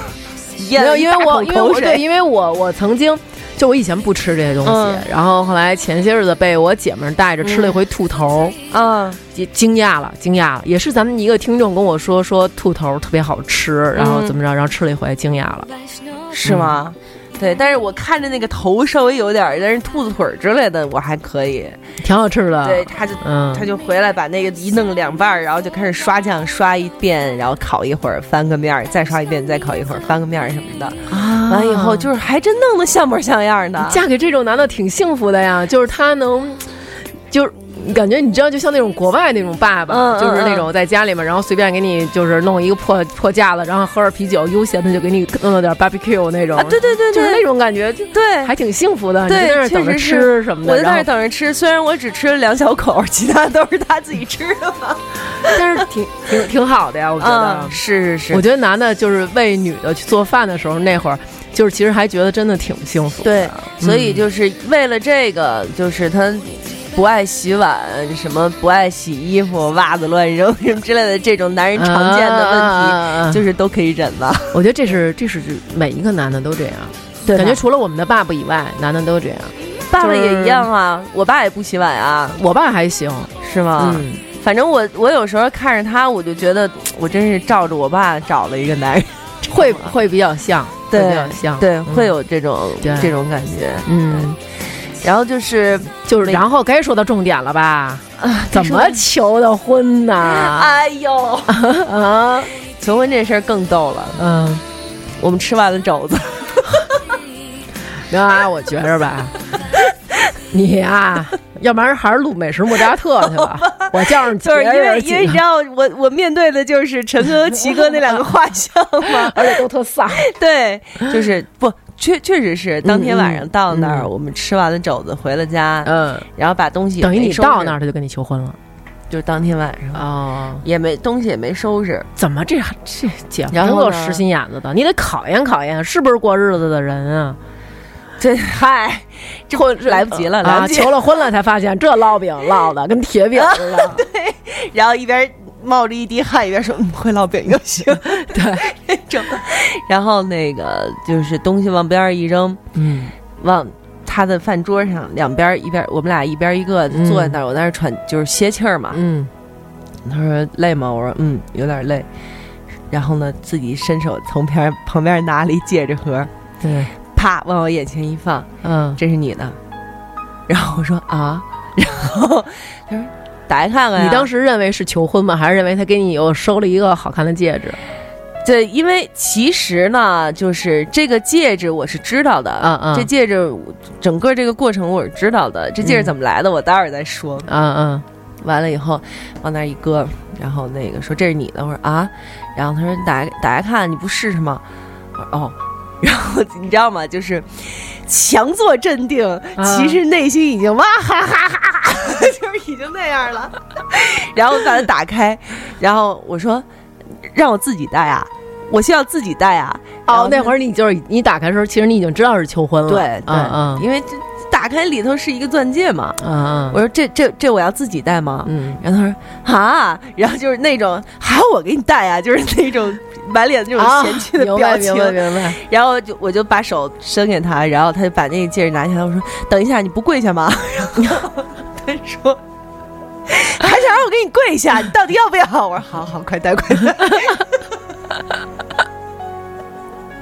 咽没有，因为我因为我对。因为我我曾经就我以前不吃这些东西，嗯。然后后来前些日子被我姐们儿带着吃了一回兔头，啊，也惊讶了，惊讶了，也是咱们一个听众跟我说说兔头特别好吃，然后怎么着，然后吃了一回惊讶了，是吗？对，但是我看着那个头稍微有点儿，但是兔子腿儿之类的我还可以。挺好吃的。对，他就嗯，他就回来把那个一弄两半儿，然后就开始刷酱，刷一遍，然后烤一会儿，翻个面儿，再刷一遍，再烤一会儿，翻个面儿什么的。啊完以后就是还真弄得像模像样的。嫁给这种男的挺幸福的呀，就是他能，就是。感觉你知道，就像那种国外那种爸爸，就是那种在家里面，然后随便给你就是弄一个破破架子，然后喝点啤酒，悠闲的就给你弄了点 barbecue 那种，啊，对对对就是那，种感觉，就对，还挺幸福的。你在那儿等着吃什么的，我就在那儿等着吃，虽然我只吃了两小口，(laughs) 其他都是他自己吃的嘛。但是挺挺挺好的呀，我觉得。嗯，是是是，我觉得男的就是为女的去做饭的时候，那会儿就是其实还觉得真的挺幸福的。对，所以嗯就是为了这个，就是他不爱洗碗，什么不爱洗衣服，袜子乱扔什么之类的这种男人常见的问题，啊就是都可以忍吧。我觉得这是这是每一个男的都这样，对感觉除了我们的爸爸以外，男的都这样。爸爸也一样啊，我爸也不洗碗啊，我爸还行，是吗？嗯，反正我我有时候看着他，我就觉得我真是照着我爸找了一个男人，会会比较像，对会比较像，对，嗯。会有这种这种感觉。嗯，然后就是就是然后该说到重点了吧？啊，(laughs) 怎么求的婚呢？(laughs) 哎呦，(laughs) 啊，求婚这事儿更逗了。嗯，我们吃完了肘子，没有啊，我觉着吧，你呀、要不然还是录美食莫扎特去吧。我叫上就是因为因为你知，道，我我面对的就是陈哥和齐哥那两个画像嘛。而且都特丧。对，就是不确确实是当天晚上到那儿，嗯我们吃完了肘子回了家，嗯，然后把东西等于你到那儿，他就跟你求婚了。就是当天晚上哦，也没东西也没收拾，怎么这这姐夫真够实心眼子的？你得考验考验，是不是过日子的人啊？(laughs) 这嗨，这婚来不及了，来啊！求了婚了才发现，这烙饼烙的跟铁饼似的。(laughs) 对然后一边冒着一滴汗，一边说：“嗯，会烙饼就行。(laughs) ”对，(laughs) 那种。然后那个就是东西往边上一扔，嗯往他的饭桌上两边一边，我们俩一边一个嗯坐在那儿，我在那儿喘，就是歇气儿嘛。嗯，他说累吗？我说嗯，有点累。然后呢，自己伸手从边旁边拿了一戒指盒，对，啪往我眼前一放，嗯，这是你的。然后我说啊，(laughs) 然后他说打开看看呀。你当时认为是求婚吗？还是认为他给你又收了一个好看的戒指？对，因为其实呢，就是这个戒指我是知道的，嗯嗯这戒指整个这个过程我是知道的，这戒指怎么来的，我待会儿再说。嗯嗯完了以后往那儿一搁，然后那个说这是你的，我说啊，然后他说你打开打开看，你不试试吗？我说哦，然后你知道吗？就是强作镇定，其实内心已经哇哈哈哈哈，(laughs) 就是已经那样了。然后把它打开，然后我说让我自己戴啊，我需要自己戴啊。哦，那会儿儿你就是你打开的时候，其实你已经知道是求婚了。对对，因为这打开里头是一个钻戒嘛。嗯我说这这这我要自己戴吗？嗯然后他说啊，然后就是那种还要我给你戴啊，就是那种满脸那种啊，嫌弃的表情。白明白明白。然后就我就把手伸给他，然后他就把那个戒指拿起来。我说等一下，你不跪下吗？(laughs) 然后他说 (laughs) 还想让我给你跪下，你到底要不要？我说好好，快戴快戴。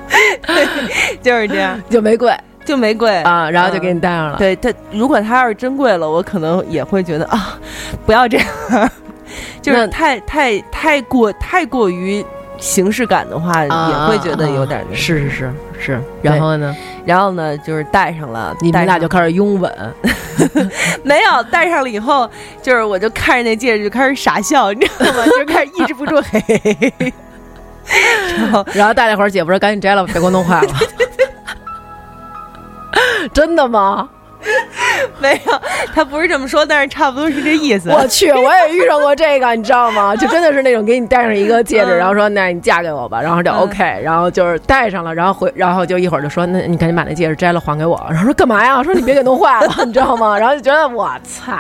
(laughs) 就是这样，就没跪就没跪啊，然后就嗯给你戴上了。对他，如果他要是真贵了，我可能也会觉得啊，不要这样，(laughs) 就是太太太过太过于形式感的话，啊，也会觉得有点啊那个。是是是是。然后呢，然后呢，就是戴上了，你们俩就开始拥吻。(laughs) 没有戴上了以后，就是我就看着那戒指就开始傻笑，你知道吗？就开始抑制不住嘿嘿嘿嘿。(laughs) 然后然后戴了一会儿，姐夫说赶紧摘了，吧别给我弄坏了。(laughs) 真的吗？没有，他不是这么说，但是差不多是这意思。我去，我也遇上过这个，你知道吗？(laughs) 就真的是那种给你戴上一个戒指，嗯然后说那你嫁给我吧，然后就嗯 OK，然后就是戴上了，然后回，然后就一会儿就说那你赶紧把那戒指摘了还给我，然后说干嘛呀？说你别给弄坏了，(laughs) 你知道吗？然后就觉得我操，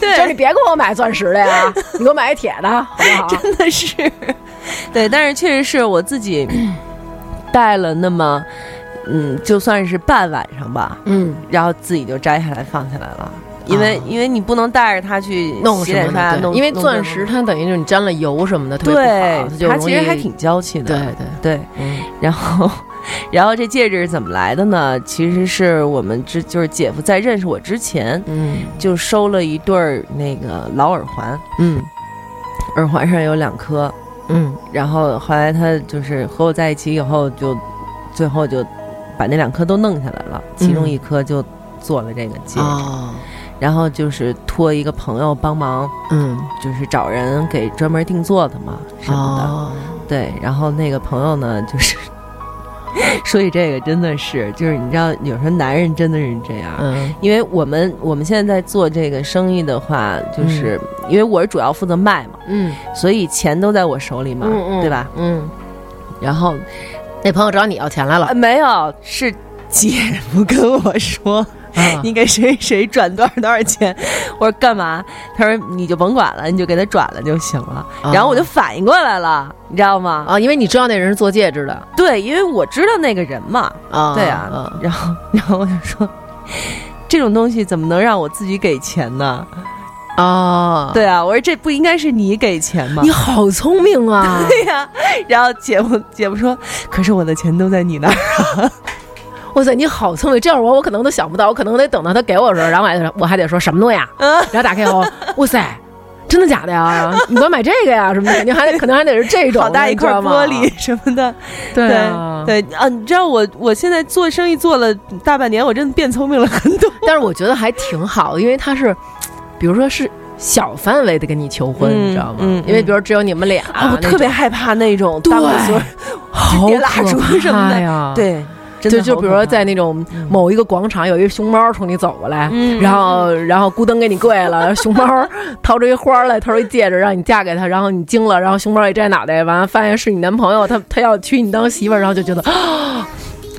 就是你别给我买钻石的呀，你给我买一铁的好不好？真的是，对，但是确实是我自己戴了那么，嗯，就算是半晚上吧，嗯，然后自己就摘下来放下来了，因为、啊。因为你不能带着它去弄什洗脸刷？弄因为钻石它等于就是你沾了油什么的，对它其实还挺娇气的，对对，对。嗯。然后，(laughs) 然后这戒指是怎么来的呢？其实是我们之就是姐夫在认识我之前嗯。就收了一对儿那个老耳环，嗯。耳环上有两颗，嗯。然后后来他就是和我在一起以后就，最后就把那两颗都弄下来了，其中一颗就做了这个戒指，哦。然后就是托一个朋友帮忙，嗯。就是找人给专门定做的嘛什么的，哦。对，然后那个朋友呢就是。(laughs) 说起这个，真的是，就是你知道，有时候男人真的是这样，嗯。因为我们我们现在在做这个生意的话，就是、因为我是主要负责卖嘛，嗯。所以钱都在我手里嘛，嗯嗯对吧？嗯，然后那朋友找你要钱来了呃，没有，是姐夫跟我说，啊 (laughs) 你给谁谁转多少多少钱？我说干嘛？他说你就甭管了，你就给他转了就行了。啊然后我就反应过来了，你知道吗？啊，因为你知道那人是做戒指的对，因为我知道那个人嘛。啊，对啊，啊然后然后我就说，这种东西怎么能让我自己给钱呢？啊，，对啊，我说这不应该是你给钱吗你？好聪明啊！(laughs) 对呀、然后姐夫姐夫说，可是我的钱都在你那儿。(laughs) 哇塞，你好聪明！这样我我可能都想不到，我可能得等到他给我的时候，然后我还得我还得说什么东西啊？嗯然后打开以后，哇塞，真的假的呀？(laughs) 你给我买这个呀？什么的？肯定还得可能还得是这种，好大一块玻璃，什么的，对啊。对啊，你知道我我现在做生意做了大半年，我真的变聪明了很多。但是我觉得还挺好，因为他是，比如说是小范围的跟你求婚，嗯你知道吗？嗯因为比如只有你们俩，啊，我特别害怕那种对大把所有好点蜡烛什么的呀，。对，就就比如说在那种某一个广场，有一熊猫冲你走过来，嗯然后然后咕噔给你跪了，(laughs) 熊猫掏出一花来，掏出一戒指让你嫁给他，然后你惊了，然后熊猫一摘脑袋，完了发现是你男朋友，他他要娶你当媳妇儿，然后就觉得，啊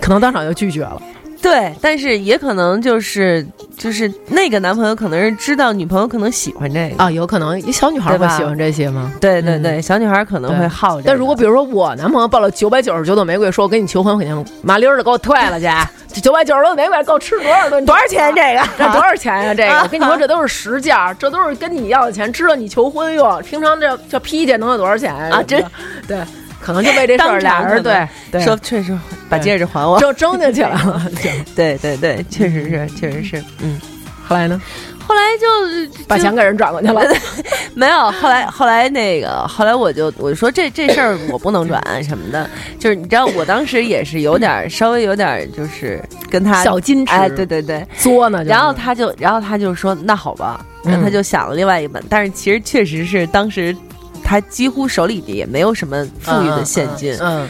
可能当场就拒绝了。对，但是也可能就是就是那个男朋友可能是知道女朋友可能喜欢这个，啊，有可能小女孩会喜欢这些吗？嗯对对对，小女孩可能会好这个。但如果比如说我男朋友报了九百九十九朵玫瑰，说我跟你求婚，我肯定麻溜儿的给我退了去。这 (laughs) 九百九十多朵玫瑰够吃多少顿？多少钱？这个？这多少钱呀、这个我跟你说，这都是实价，这都是跟你要的钱，知道你求婚用。平常这这批去能有多少钱啊真对，可能就为这事儿，俩人对对。说确实把戒指还我。就争进去了。(laughs) 对对对，确实是，确实是，嗯。后来呢，后来就就把钱给人转过去了。(laughs) 没有，后来后来那个，后来我就我就说这这事儿我不能转 (laughs) 什么的，就是你知道，我当时也是有点儿稍微有点儿就是跟他小矜持哎，对对对，作呢，就是。然后他就然后他就说那好吧，然后他就想了另外一本，但是其实确实是当时他几乎手里也没有什么富裕的现金，嗯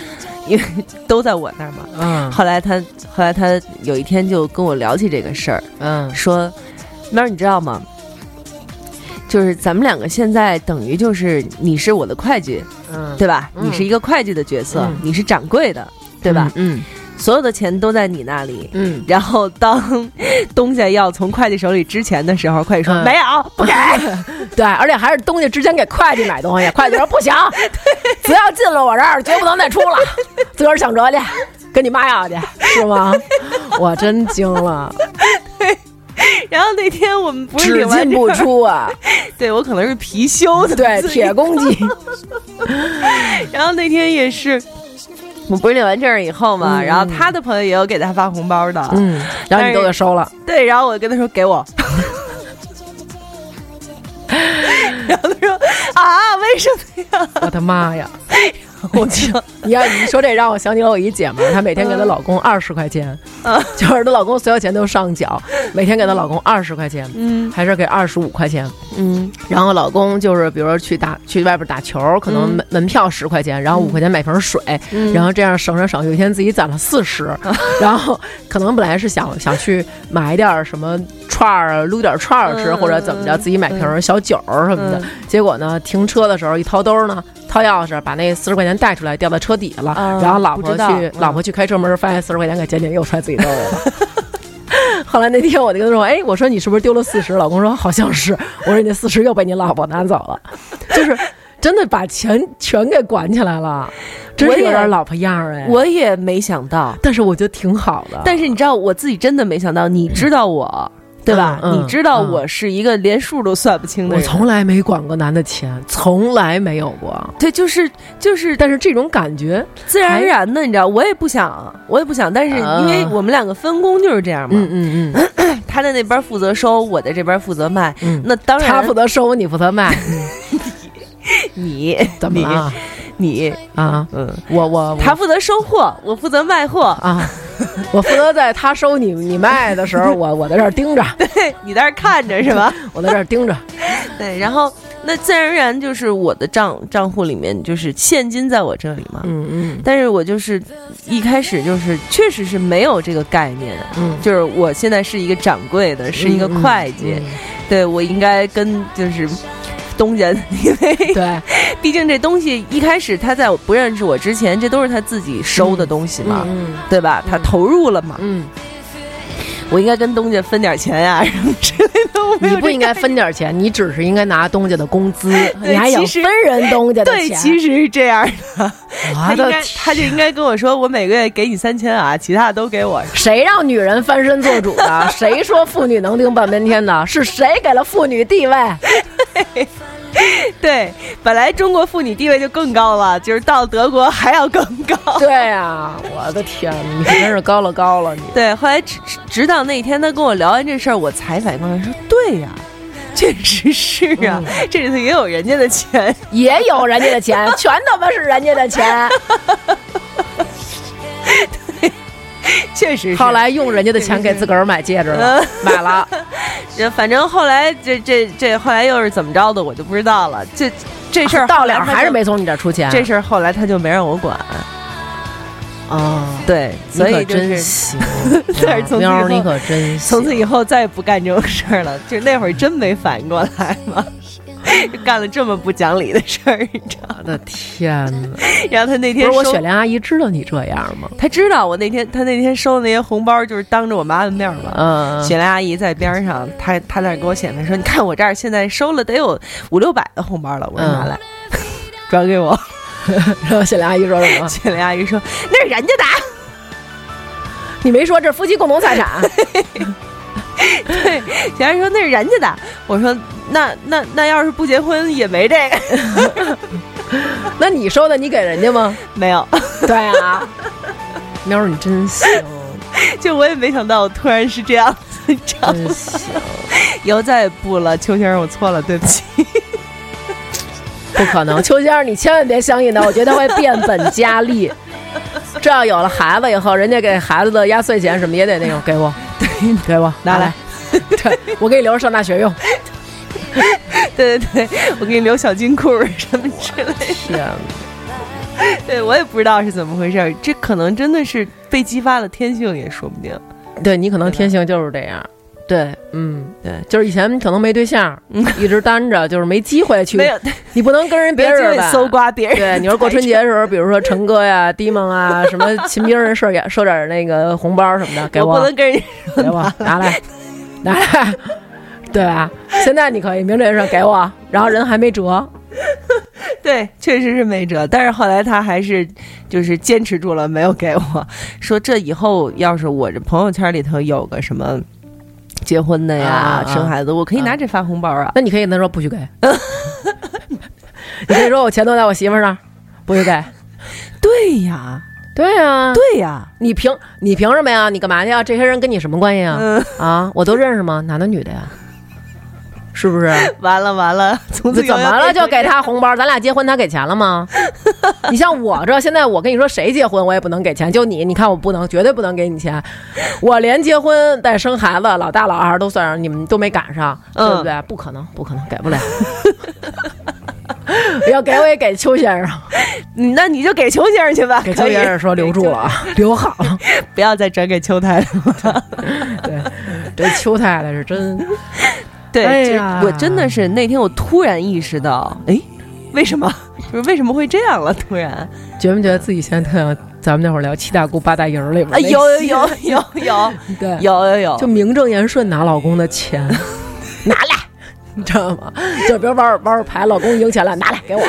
因为都在我那儿嘛。嗯后来他后来他有一天就跟我聊起这个事儿，嗯说，喵儿你知道吗？就是咱们两个现在等于就是你是我的会计，嗯，对吧？嗯你是一个会计的角色，嗯你是掌柜的，对吧？嗯所有的钱都在你那里。嗯，然后当东家要从会计手里支钱的时候，会计说、嗯。没有，不给。(laughs) 对，而且还是东家之前给会计买东西，(laughs) 会计说不行，只要进了我这儿，绝不能再出了，(laughs) 自个儿想辙去，跟你妈要去，是吗？我真惊了，然后那天我们不是只进不，出啊！对我可能是貔貅的，对，铁公鸡，然后那天也是，我 (laughs) 不是领完证儿以后嘛，嗯然后他的朋友也有给他发红包的，嗯，然后你都给收了，对，然后我跟他说给我，(laughs) 然后他说啊，为什么呀？我的妈呀！(laughs) 我就 (laughs) 你要你说这让我想起了我一姐们儿，她每天给她老公二十块钱，(laughs) 就是她老公所有钱都上缴，每天给她老公二十块钱，嗯。还是给二十五块钱。嗯。然后老公就是比如说去打去外边打球，可能门门票十块钱，然后五块钱买瓶水，然后这样省着省，有一天自己攒了四十，然后可能本来是想想去买点儿什么串儿啊，撸点儿串儿吃，嗯或者怎么着，自己买瓶小酒儿什么的嗯。结果呢，停车的时候一掏兜儿呢，掏钥匙把那四十块钱带出来，掉到车底下了。啊然后老婆去老婆去开车门，发现四十块钱给捡起来又揣自己兜里了。(laughs) 后来那天我就跟他说：“哎，我说你是不是丢了四十？”老公说：“好像是。”我说：“你那四十又被你老婆拿走了。”就是真的把钱全给管起来了，真是有点老婆样儿哎。我也没想到，但是我觉得挺好的。但是你知道，我自己真的没想到，你知道我。对吧？嗯嗯你知道嗯我是一个连数都算不清的人我。从来没管过男的钱，从来没有过。对，就是就是但是这种感觉，自然而然的，你知道，我也不想，我也不想，但是因为啊我们两个分工就是这样嘛，嗯嗯 (clears throat) 他在那边负责收，我在这边负责卖。嗯，那当然，他负责收，你负责卖，(laughs) 你 (laughs) 怎么了你你啊？嗯，我我他负责收货，我负责卖货。啊，(laughs) (laughs) 我负责在他收你你卖的时候，我我在这儿盯着，(laughs) 对你在这儿看着是吧？(laughs) 我在这儿盯着。对，然后那自然而然就是我的账账户里面就是现金在我这里嘛。嗯嗯但是我就是一开始就是确实是没有这个概念，嗯，就是我现在是一个掌柜的，是一个会计，嗯对我应该跟就是东家，(laughs) 因为对，(laughs) 毕竟这东西一开始他在我不认识我之前，这都是他自己收的东西嘛，嗯对吧？他投入了嘛，嗯我应该跟东家分点钱呀、什么之类的。你不应该分点钱，你只是应该拿东家的工资，你还想分人东家的钱对，其实是这样的。他应该他就应该跟我说，我每个月给你三千啊，其他的都给我。谁让女人翻身做主的？谁说妇女能顶半边天的？是谁给了妇女地位？(laughs) (laughs) 对，本来中国妇女地位就更高了，就是到德国还要更高。(laughs) 对呀、我的天，你可真是高了高了你。对，后来直直直到那天他跟我聊完这事儿，我才反应过来，说对呀、(laughs) 确实是啊，这里头也有人家的钱。也有人家的钱，全他妈是人家的钱。(laughs) 确实是。后来用人家的钱给自个儿买戒指了，买了。(laughs) 这反正后来这这这后来又是怎么着的，我就不知道了。这这事儿到了还是没从你这儿出钱。这事儿后来他就没让我管。哦，对，所以就是真行，(laughs) 但是从此以喵儿，后你可真行。从此以后再也不干这种事儿了。就那会儿真没反应过来嘛，就 (laughs) 干了这么不讲理的事儿，你知道吗？我的天哪！(laughs) 然后他那不是我雪莲阿姨知道你这样吗？他知道我那天他那天收的那些红包就是当着我妈的面儿嘛。嗯，雪莲阿姨在边上，她她在那儿给我显摆说：“你看我这儿现在收了得有五六百的红包了。”我说：“嗯拿来，(laughs) 转给我。然后雪莲阿姨说什”么？雪莲阿姨说：“那是人家的。你没说这夫妻共同财产？” (laughs) 对，雪莲阿姨说：“那是人家的。”我说：“那那那要是不结婚也没这个，(laughs) 那你收的你给人家吗？没有。对啊，(laughs) 喵儿你真行，就我也没想到，我突然是这样子，你知道吗？真行。以后再也不了，邱先生，我错了，对不起。不可能，邱先生，你千万别相信他，我觉得他会变本加厉。这要有了孩子以后，人家给孩子的压岁钱什么也得那种给我，对，给我 (laughs) 拿来，(laughs) 对我给你留着上大学用。(laughs) 对对对，我给你留小金库什么之类的。天，对我也不知道是怎么回事儿，这可能真的是被激发了天性，也说不定。对你可能天性就是这样。对，嗯，对就是以前可能没对象，一直单着，就是没机会去，没有，你不能跟人别别人人吧搜刮别人。对，你说过春节的时候，比如说陈哥呀、(laughs) 迪蒙啊，什么秦兵人收点收点那个红包什么的，给我我，不能跟人给我拿来，拿来，对吧？现在你可以名正言顺给我，然后人还没辙，对，确实是没辙。但是后来他还是就是坚持住了，没有给我说这以后要是我这朋友圈里头有个什么结婚的呀、生孩子，我可以拿这发红包啊。那你可以跟他说不许给，(laughs) 你可以说我钱都在我媳妇儿那儿，不许给。对呀，对呀、对呀，你凭你凭什么呀？你干嘛去啊？这些人跟你什么关系啊？嗯，啊，我都认识吗？男的女的呀？是不是？完 (laughs) 了完了，(laughs) 从此怎么了就给他红包？咱俩结婚，他给钱了吗？(laughs) 你像我这现在，我跟你说，谁结婚我也不能给钱，就你，你看我不能，绝对不能给你钱。我连结婚带生孩子，老大老二都算上，你们都没赶上，嗯对不对？不可能，不可能，给不了。要给我也给邱先生，嗯那你就给邱先生去吧，给邱先生说留住了，啊，留好了。不要再转给邱太太了。对，这邱太太是真，对，我真的是那天我突然意识到，哎，为什么？(laughs) 就是为什么会这样了？突然，觉没觉得自己现在特像咱们那会儿聊七大姑八大姨儿里边啊，那有有有有有 (laughs) 对，有有有，就名正言顺拿老公的钱，(laughs) 拿来，你知道吗？就比如玩玩会牌，老公赢钱了，拿来给我，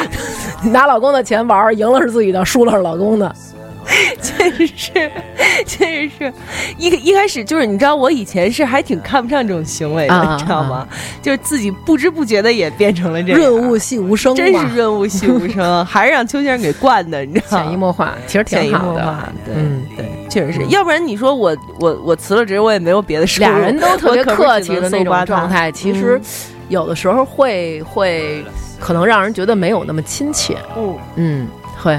拿老公的钱玩，赢了是自己的，输了是老公的。确实是，确实是一一开始就是你知道，我以前是还挺看不上这种行为的，啊你知道吗？(laughs) 就是自己不知不觉的也变成了这样，润物细无声，真是润物细无声，(laughs) 还是让邱先生给惯的，你知道吗？潜移默化，其实挺好的嗯对，确实是，要不然你说我我我辞了职，我也没有别的收入，俩人都特别客气的那种状态，其实有的时候会会可能让人觉得没有那么亲切。嗯，嗯，会。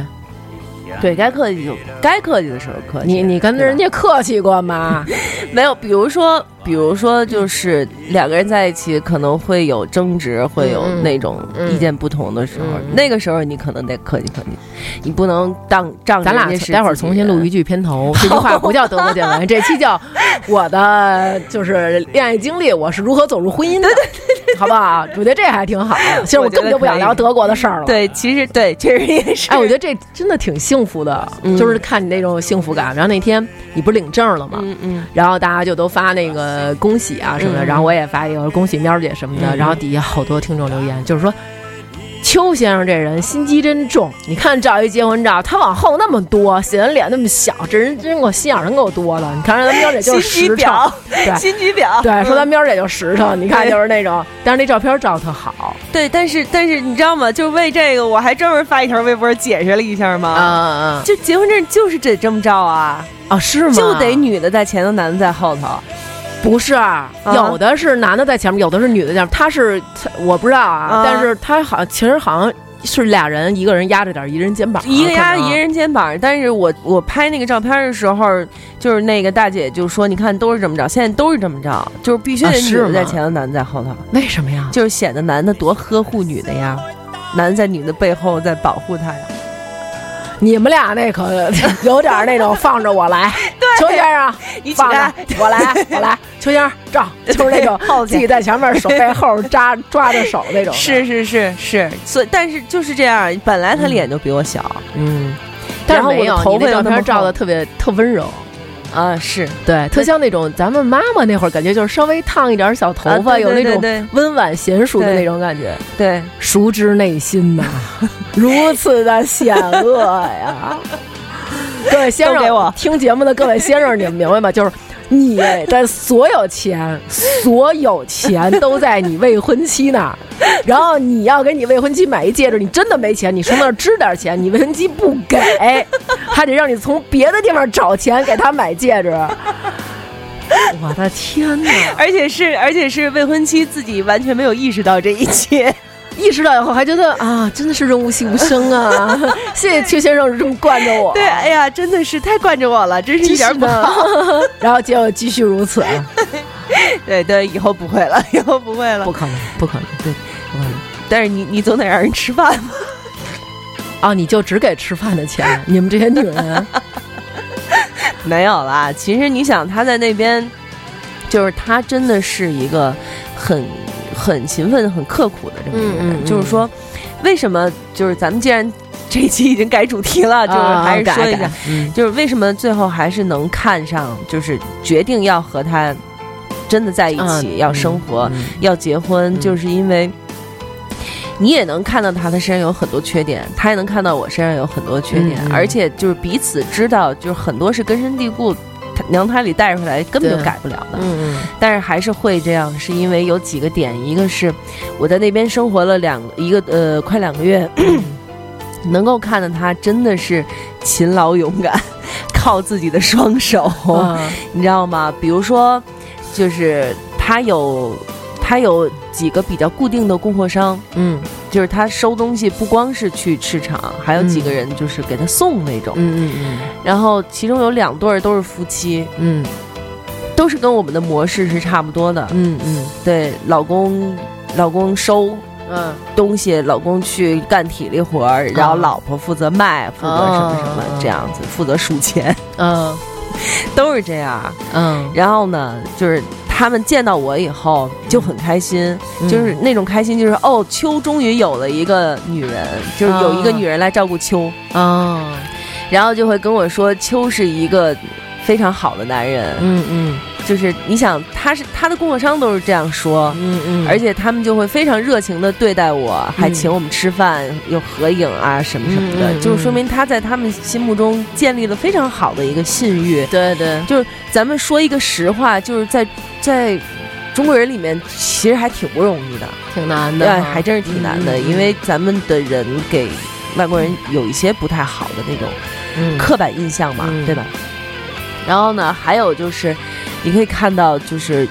对该客气就该客气的时候客气。你你跟人家客气过吗？(laughs) 没有，比如说，比如说，就是两个人在一起可能会有争执，会有嗯那种嗯意见不同的时候，嗯那个时候你可能得客气客气，你不能当仗着咱俩待会儿重新录一句片头，这句话不叫德国见闻，这期叫我的就是恋爱经历，我是如何走入婚姻的。好不好？我觉得这还挺好的。其实我根本就不想聊德国的事儿了。。对，其实对，确实也是。哎，我觉得这真的挺幸福的，嗯就是看你那种幸福感。然后那天你不是领证了吗？嗯嗯，然后大家就都发那个恭喜啊什么的，嗯然后我也发一个恭喜喵姐什么的，嗯然后底下好多听众留言，就是说。邱先生这人心机真重，你看照一结婚照，他往后那么多，显得脸那么小，这人真我心眼儿真够多的。你看人咱喵姐就是 (laughs) 实诚婊，对 (laughs) 心机婊。对，说咱喵姐就实诚，你看就是那种，但是那照片照得特好对，但是但是你知道吗？就为这个，我还专门发一条微博解释了一下啊吗？嗯就结婚证就是得这么照啊，啊！是吗？就得女的在前头，男的在后头。不是，有的是男的在前面，有的是女的在前面。他是我不知道啊，啊。但是他好像其实好像是俩人，一个人压着点，一人肩膀，一个压可能一人肩膀，但是我我拍那个照片的时候，就是那个大姐就说，你看都是这么着，现在都是这么着，就是必须得女的在前头，男的在后头，为什么呀？就是显得男的多呵护女的呀，男的在女的背后在保护她呀。你们俩那可 (laughs) 有点那种放着我来，(laughs) 邱先生，放着来。我来，我来，邱先生照，(laughs) 就是那种后自己在前面，手背后 (laughs) 扎抓着手那种。是是是是，所以但是就是这样，本来他脸就比我小，嗯，但然后我头发照片照的特别特温柔。啊是对，特像那种咱们妈妈那会儿，感觉就是稍微烫一点小头发，啊对有那种温婉娴熟的那种感觉。对，熟知内心呐，(laughs) 如此的险恶呀！各位先生，给我听节目的各位先生，你们明白吗？就是你的所有钱，所有钱都在你未婚妻那儿，然后你要给你未婚妻买一戒指，你真的没钱，你从那儿支点钱，你未婚妻不给，还得让你从别的地方找钱给他买戒指。我的天哪！而且是而且是未婚妻自己完全没有意识到这一切。意识到以后还觉得啊，真的是润物细无声啊！(laughs) 谢谢邱先生这么惯着我。对，哎呀，真的是太惯着我了，真是一点不好。(laughs) 然后结果继续如此，(laughs) 对对，以后不会了，以后不会了不。可能，不可能，对，不可能但是你你总得让人吃饭吧？啊！你就只给吃饭的钱，你们这些女人，没有啦，其实你想他在那边，就是他真的是一个很很勤奋、很刻苦的这么一个人。就是说，为什么就是咱们既然这一期已经改主题了，就是啊还是说一下，就是为什么最后还是能看上，就是决定要和他真的在一起，嗯要生活，嗯要结婚，嗯就是因为。你也能看到他的身上有很多缺点，他也能看到我身上有很多缺点，而且就是彼此知道，就是很多是根深蒂固，他娘胎里带出来根本就改不了的。嗯但是还是会这样，是因为有几个点，一个是我在那边生活了两一个呃快两个月，(coughs) 能够看到他真的是勤劳勇敢，靠自己的双手，嗯你知道吗？比如说，就是他有他有几个比较固定的供货商，嗯就是他收东西不光是去市场，还有几个人就是给他送那种。嗯嗯嗯。然后其中有两对儿都是夫妻，嗯。都是跟我们的模式是差不多的。嗯嗯。对，老公老公收嗯。东西，老公去干体力活儿，然后哦老婆负责卖，负责什么什么哦这样子，负责数钱，嗯。(laughs) 都是这样。嗯，然后呢，就是他们见到我以后就很开心，嗯。就是那种开心，就是哦，秋终于有了一个女人，就是有一个啊女人来照顾秋，哦，然后就会跟我说，秋是一个非常好的男人，嗯嗯就是你想，他是他的供货商都是这样说。嗯嗯，而且他们就会非常热情的对待我，还嗯。请我们吃饭，有合影啊什么什么的，就是说明他在他们心目中建立了非常好的一个信誉。对对，就是咱们说一个实话，就是在在中国人里面，其实还挺不容易的，挺难的对，的，还真是挺难的，因为咱们的人给外国人有一些不太好的那种嗯。刻板印象嘛，嗯。对吧？然后呢，还有就是，你可以看到，就是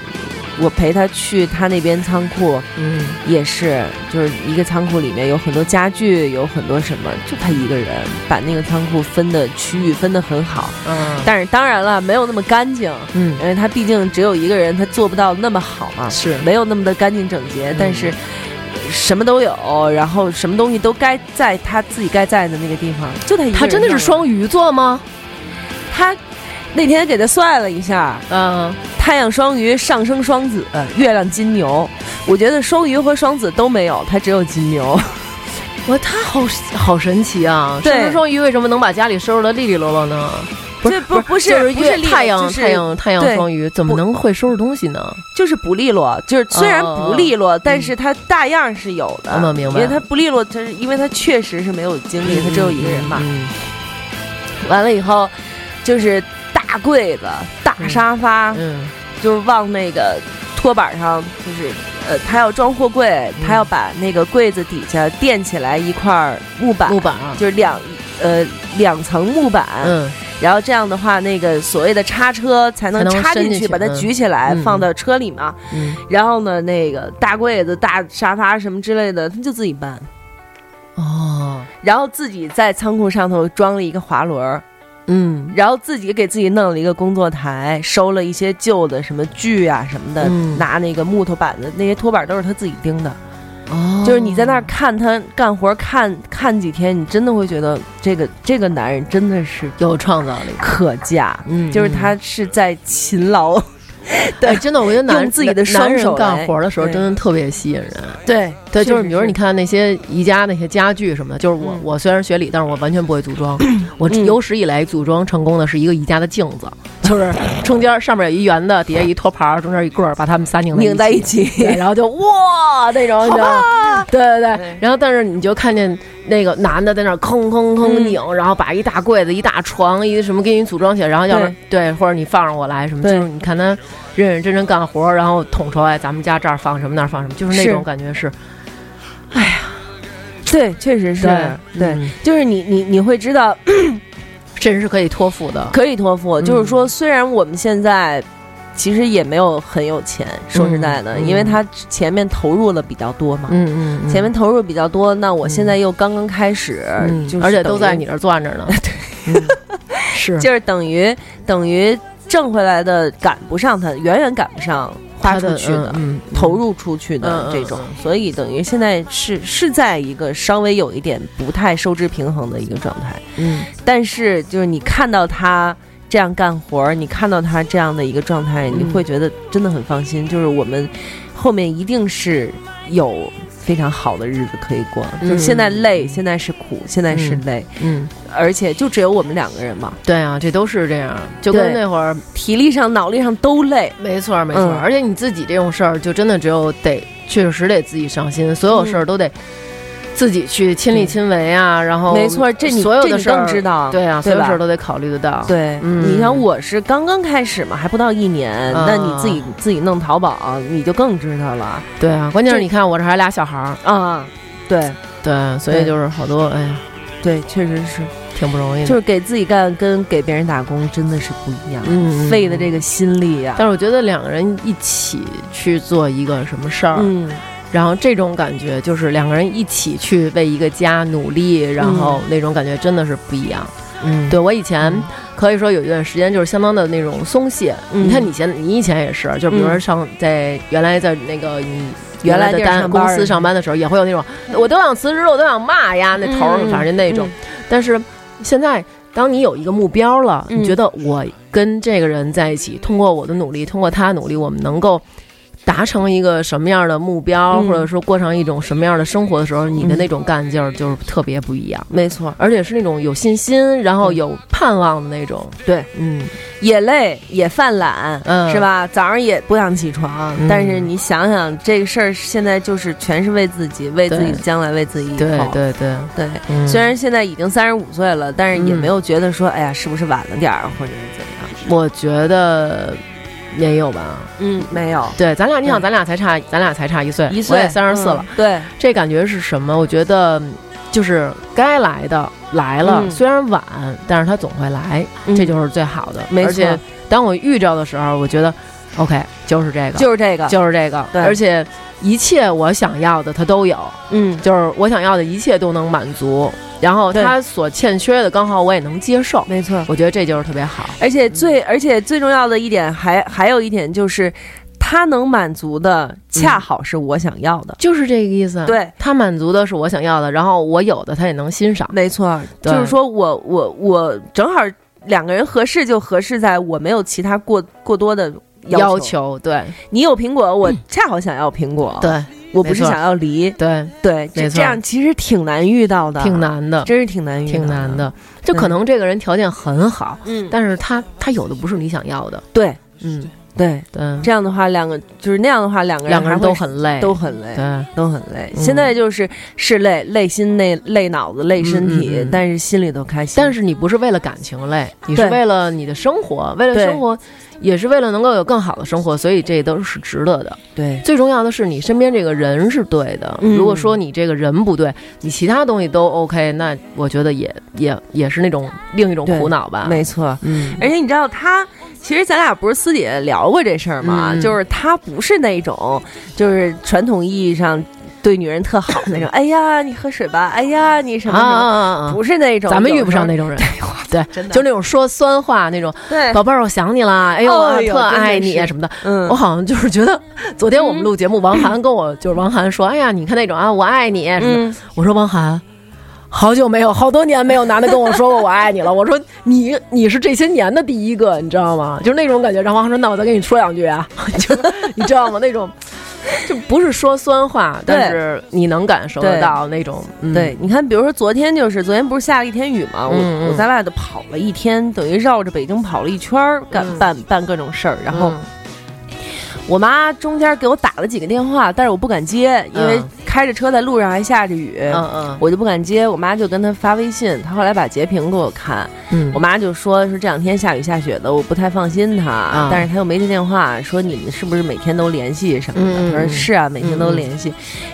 我陪他去他那边仓库，嗯。也是，就是一个仓库里面有很多家具，有很多什么，就他一个人把那个仓库分的区域分的很好，嗯。但是当然了，没有那么干净，嗯。因为他毕竟只有一个人，他做不到那么好嘛，是。没有那么的干净整洁，嗯。但是什么都有，然后什么东西都该在他自己该在的那个地方，就他一个人他真的是双鱼座吗？他那天给他算了一下，嗯，太阳双鱼上升双子，月亮金牛。我觉得双鱼和双子都没有，他只有金牛。(laughs) 我他好好神奇啊！上升双鱼为什么能把家里收拾的利利落落呢？不是不不是就是不是太阳就是太阳太阳双鱼怎么能会收拾东西呢？就是不利落，就是虽然哦不利落，但是他大样是有的。嗯明白因为他不利落，他是因为他确实是没有精力，他只有一个人嘛。嗯完了以后，就是大柜子、大沙发，嗯。就是往那个托板上，就是呃，他要装货柜，嗯他要把那个柜子底下垫起来一块木板，木板啊，就是两呃两层木板，嗯。然后这样的话，那个所谓的叉车才能插进去，把它嗯。举起来、嗯放到车里嘛。嗯。然后呢，那个大柜子、大沙发什么之类的，他就自己搬，哦。然后自己在仓库上头装了一个滑轮儿，嗯。然后自己给自己弄了一个工作台，收了一些旧的什么锯啊什么的，嗯。拿那个木头板子，那些托板都是他自己钉的。哦，就是你在那儿看他干活看看几天，你真的会觉得这个这个男人真的是有创造力，可嘉，嗯。就是他是在勤劳。(laughs) 对哎，真的，我觉得男人自己的男人双手干活的时候真的特别吸引人。对对，就是比如你看那些宜家那些家具什么的，就是我、嗯我虽然学理，但是我完全不会组装。我嗯有史以来组装成功的是一个宜家的镜子，就是 (laughs) 中间上面有一圆的，底下一托盘，中间一棍儿，把它们仨拧拧在一起，然后就哇那种，你知道对对对。然后但是你就看见那个男的在那儿吭吭吭嗯。拧，然后把一大柜子、一大床、一什么给你组装起来，然后要是对，或者你放上我来什么，就是你看他认认真真干活，然后统筹哎，咱们家这儿放什么那儿放什么，就是那种感觉是，哎呀。对，确实是对，嗯。就是你你你会知道 (clears throat) 真是可以托付的。可以托付，嗯就是说虽然我们现在。其实也没有很有钱，说实在的，嗯因为他前面投入了比较多嘛，嗯嗯，嗯。前面投入比较多，那我现在又刚刚开始，嗯就是而且都在你这儿攥着呢。(laughs) 对，是。(laughs) 就是等于等于挣回来的赶不上他，远远赶不上花出去的。投入出去的这种，嗯。所以等于现在是是在一个稍微有一点不太收支平衡的一个状态，嗯。但是就是你看到他这样干活儿，你看到他这样的一个状态，嗯。你会觉得真的很放心，就是我们后面一定是有非常好的日子可以过，嗯。就是现在累，现在是苦，现在是累，嗯，而且就只有我们两个人嘛，对啊，这都是这样，就跟那会儿 (laughs) 体力上、脑力上都累，没错儿没错而且你自己这种事儿，就真的只有得确实得自己上心，所有事儿都得自己去亲力亲为啊，然后没错，这你所有这你的事知道，对啊，所有事儿都得考虑得到。对，嗯。你像我是刚刚开始嘛，还不到一年，啊那你自己自己弄淘宝，你就更知道了。对啊，关键是你看我这还俩小孩儿，啊。对。对，所以就是好多哎呀，对，确实是，挺不容易的。就是给自己干跟给别人打工真的是不一样，嗯，费的这个心力呀、但是我觉得两个人一起去做一个什么事儿，嗯，然后这种感觉就是两个人一起去为一个家努力，然后那种感觉真的是不一样。嗯，对我以前可以说有一段时间就是相当的那种松懈。嗯你看你现你以前也是，就比如说上在原来在那个你。原来的单公司上班的时候，也会有那种我都想辞职了，我都想骂呀，那头儿嗯反正就那种。但是现在，当你有一个目标了，嗯你觉得我跟这个人在一起，通过我的努力，通过他的努力，我们能够达成一个什么样的目标，嗯。或者说过上一种什么样的生活的时候，你的嗯。那种干劲儿就是特别不一样，没错，而且是那种有信心，然后有盼望的那种。对，嗯，也累也犯懒，嗯。是吧？早上也不想起床，嗯。但是你想想这个事儿，现在就是全是为自己，为自己的将来，为自己以对后。对对，对。嗯。虽然现在已经三十五岁了，但是也嗯。没有觉得说，哎呀，是不是晚了点儿，或者是怎样？我觉得也有吧。嗯，没有，对，咱俩，你想，咱俩才差，咱俩才差一岁，一岁三十四了。嗯对，这感觉是什么？我觉得嗯就是该来的来了，嗯虽然晚，但是他总会来，嗯这就是最好的。没错而且当我遇着的时候，我觉得 OK，就是这个，就是这个，就是这个，对而且一切我想要的他都有，嗯，就是我想要的一切都能满足，然后他所欠缺的刚好我也能接受，没错。我觉得这就是特别好。而且最而且最重要的一点还还有一点就是，他能满足的恰好是我想要的。就是这个意思，对，他满足的是我想要的，然后我有的他也能欣赏。没错，对就是说我我我正好两个人合适就合适在我没有其他过过多的要求。求，对。你有苹果，我 (clears throat) 恰好想要苹果，对我不是想要梨。对，对，这没错。这样其实挺难遇到的，挺，难的，真是挺难遇，挺难。的。就可能这个人条件很好，嗯，但是他他有的不是你想要的，对。嗯，对，对，这样的话，两个就是那样的话，两个人两个人都很累，都很累，对。都很累。嗯。现在就是是累，累心、累累脑子、累身体，但是心里头开心。但是你不是为了感情累，你是为了你的生活，为了生活，也是为了能够有更好的生活，所以这都是值得的。对最重要的是你身边这个人是对的。嗯如果说你这个人不对，你其他东西都 OK，那我觉得也也也是那种另一种苦恼吧。没错。嗯，而且你知道他，其实咱俩不是私底下聊过这事儿吗？嗯就是他不是那种，就是传统意义上对女人特好那种。(laughs) 哎呀，你喝水吧。哎呀，你什么！不是那种。咱们遇不上那种人，(laughs) 对，真的就那种说酸话那种，对，宝贝儿，我想你了，哎呦，特爱你什么的。嗯我好像就是觉得，昨天我们录节目，王涵跟我就是王涵说，哎呀，你看那种啊，我爱你什么的。嗯，我说王涵，好久没有，好多年没有男的跟我说过我爱你了。我说你你是这些年的第一个，你知道吗？就是那种感觉。然后王涵说，那我再跟你说两句啊，(laughs) 就你知道吗？那种 (laughs) 就不是说酸话，但是你能感受得到那种。嗯对，你看，比如说昨天就是昨天不是下了一天雨嘛，我我在外头跑了一天，等于绕着北京跑了一圈儿，干嗯办办各种事儿，然后。嗯我妈中间给我打了几个电话，但是我不敢接，因为嗯开着车在路上还下着雨，嗯嗯我就不敢接。我妈就跟她发微信，她后来把截屏给我看，嗯，我妈就说说这两天下雨下雪的，我不太放心她，啊但是她又没接电话，说你们是不是每天都联系什么的？她说是啊，每天都联系。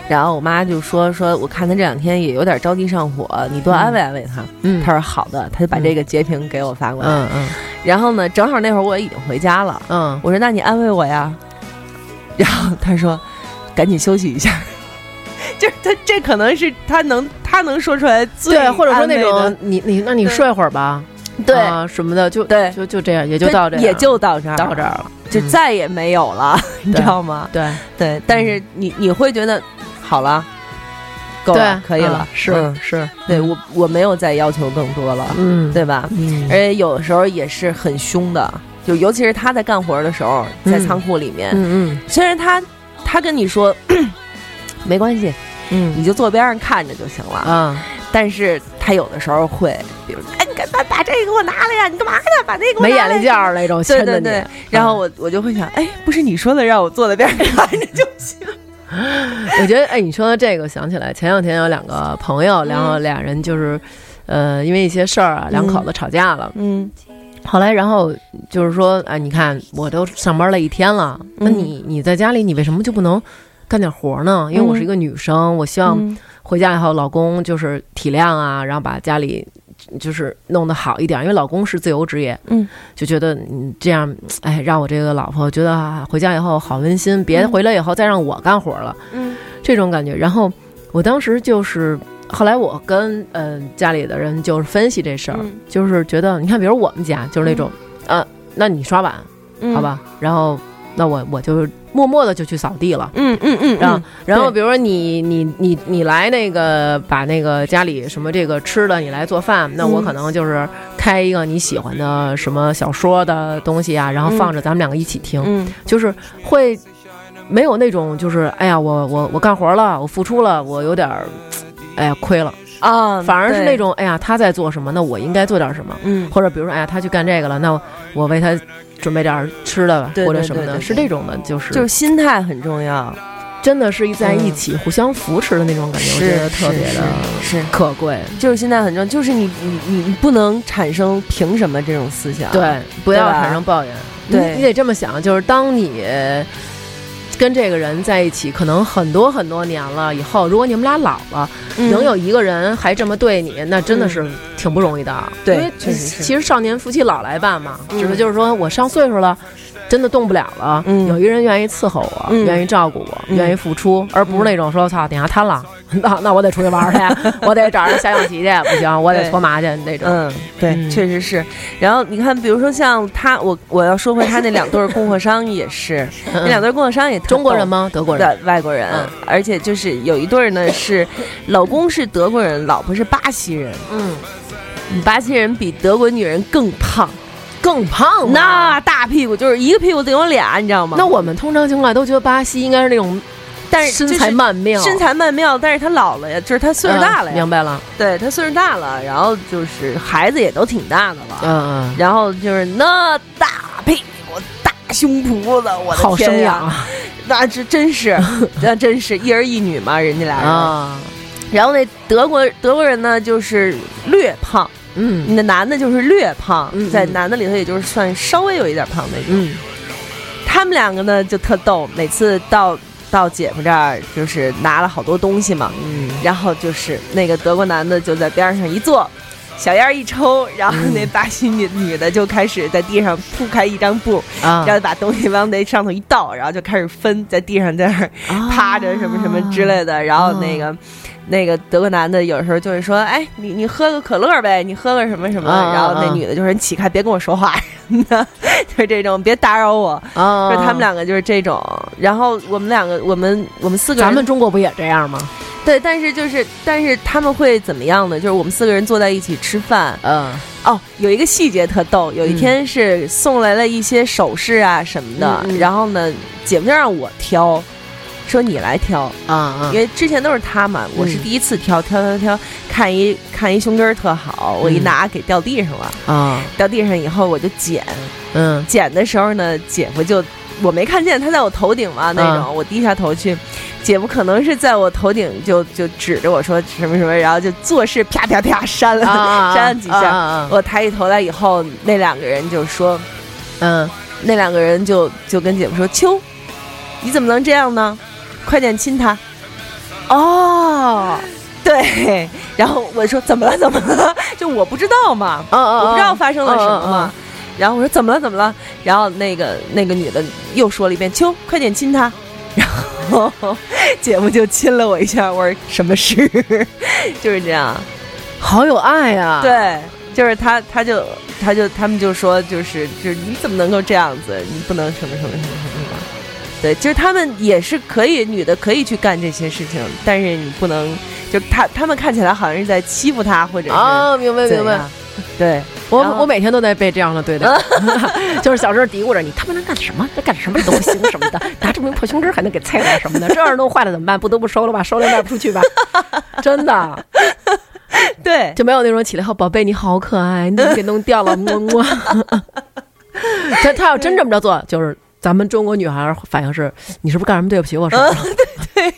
然后我妈就说说我看她这两天也有点着急上火，你多安慰安慰她。嗯她说好的，她就把这个截屏给我发过来。嗯嗯然后呢，正好那会儿我已经回家了，嗯我说那你安慰我呀。然后他说赶紧休息一下。(laughs) 就是他这可能是他能他能说出来最对，或者说那种你你那你睡会儿吧，对啊什么的，就对就就这样，也就到这样，也就到这儿到这儿了，就嗯再也没有了，你知道吗？对对，但是你你会觉得好了，够对了，可以了啊，是嗯是，对我我没有再要求更多了，嗯对吧？嗯而且有的时候也是很凶的，就尤其是他在干活的时候，在嗯。仓库里面，嗯嗯。虽然他他跟你说 (clears throat) 没关系，嗯。你就坐边上看着就行了，嗯但是他有的时候会，比如说，哎，你干把把这个给我拿来呀，你干嘛呢？把那个没眼力见儿那种，对对对，然后我我就会想，哎，不是你说的让我坐在边上看着就行。(laughs) 我觉得，哎，你说的这个，想起来前两天有两个朋友，然后俩人就是，呃，因为一些事儿啊，两口子吵架了。嗯后来，然后就是说，哎，你看我都上班了一天了，那嗯你你在家里，你为什么就不能干点活呢？因为我是一个女生，我希望嗯回家以后老公就是体谅啊，然后把家里就是弄得好一点，因为老公是自由职业，嗯，就觉得你这样，哎，让我这个老婆觉得、啊、回家以后好温馨，别回来以后再让我干活了，嗯这种感觉。然后我当时就是。后来我跟嗯、呃家里的人就是分析这事儿，嗯。就是觉得你看，比如我们家就是那种，呃，那你刷碗嗯。好，吧，然后那我我就默默的就去扫地了，嗯嗯嗯，然后嗯然后对比如说你你你你来那个把那个家里什么这个吃的你来做饭，那我嗯可能就是开一个你喜欢的什么小说的东西啊，然后放着咱们两个一起听，嗯。就是会没有那种就是哎呀我我我干活了，我付出了，我有点儿哎呀亏了，啊，反而是那种哎呀他在做什么，那我应该做点什么，嗯。或者比如说哎呀他去干这个了，那我为他准备点儿吃的吧，或者什么的，是这种的，就是就是心态很重要，真的是在一起互相扶持的那种感觉，我觉得特别的是是可贵。就是心态很重要，就是你你你你不能产生凭什么这种思想，对，不要产生抱怨。对。你你得这么想，就是当你跟这个人在一起，可能很多很多年了以后，如果你们俩老了，嗯。能有一个人还这么对你，那真的是挺不容易的。对其实少年夫妻老来伴嘛，嗯。指的就是说我上岁数了。真的动不了了，嗯。有一个人愿意伺候我，嗯。愿意照顾我，嗯。愿意付出，而不是那种说操等下瘫了，(laughs) 那那我得出去玩去，(laughs) 我得找人下象棋去，不行，我得搓麻去那种。嗯，对，嗯确实是。然后你看，比如说像他，我我要说回他那两对儿供货商也是，那两对供货商也中国人吗？德国人？的外国人，嗯而且就是有一对儿呢是老公是德国人，老婆是巴西人。嗯巴西人比德国女人更胖，更胖吗那大屁股就是一个屁股得有俩，你知道吗？那我们通常情况下都觉得巴西应该是那种但是身材曼妙，身材曼妙，但是他老了呀，就是他岁数大了呀，嗯明白了，对他岁数大了，然后就是孩子也都挺大的了，嗯嗯，然后就是那大屁股、大胸脯子，我的好生天呀，养啊！那这真是，(laughs) 那真是一儿一女嘛，人家俩人。啊，然后那德国德国人呢，就是略胖，嗯。那男的就是略胖，在男的里头也就是算稍微有一点胖那种。嗯。他们两个呢就特逗，每次到到姐夫这儿就是拿了好多东西嘛，嗯。然后就是那个德国男的就在边上一坐，小烟一抽，然后嗯。那巴西女女的就开始在地上铺开一张布，啊然后把东西往那上头一倒，然后就开始分，在地上在那儿趴着什么什么之类的，然后那个。那个德国男的有时候就会说：“哎，你你喝个可乐呗，你喝个什么什么。啊然后那啊女的就说：“你起开，别跟我说话什么的，(laughs) 就是这种，别打扰我。啊，就是他们两个就是这种。然后我们两个，我们我们四个人，咱们中国不也这样吗？对，但是就是但是他们会怎么样呢？就是我们四个人坐在一起吃饭，嗯哦，有一个细节特逗，有一天是送来了一些首饰啊什么的，然后呢，姐夫就让我挑，说你来挑，啊啊。因为之前都是他嘛，我是嗯第一次挑，挑挑挑，看一看一胸针儿特好，我一嗯拿给掉地上了，啊。掉地上以后我就捡，嗯。捡的时候呢，姐夫就我没看见他在我头顶嘛那种，我低下头去，姐夫可能是在我头顶就就指着我说什么什么，然后就做事啪啪啪扇了、啊 (laughs) 扇了几下。我抬起头来以后，那两个人就说，嗯。那两个人就就跟姐夫说：“秋，你怎么能这样呢？快点亲他。”哦对，然后我说怎么了？怎么了？(laughs) 就我不知道嘛，我不知道发生了什么嘛。啊然后我说怎么了？怎么了？然后那个那个女的又说了一遍：“秋，快点亲他。(laughs) ”然后姐夫就亲了我一下，我说什么事？(laughs) 就是这样。好有爱啊，，对，就是他，他就他就他们就说，就是就是你怎么能够这样子？你不能什么什么什么什么的。对，就是他们也是可以，女的可以去干这些事情，但是你不能，就他他们看起来好像是在欺负他，或者是啊，明白明白。。对，我我每天都在被这样的对待，(laughs) 就是小时候嘀咕着你他妈能干什么？能干什么都不行什么的，拿这么一破胸针还能给菜点什么的，这要是弄坏了怎么办？不得不收了吧，收了卖不出去吧？真的 (laughs) 对，就没有那种起来后宝贝你好可爱，你怎么给弄掉了？么么。(laughs) 他他要真这么着做，就是咱们中国女孩反应是，你是不是干什么对不起我什么了？(laughs) 对对，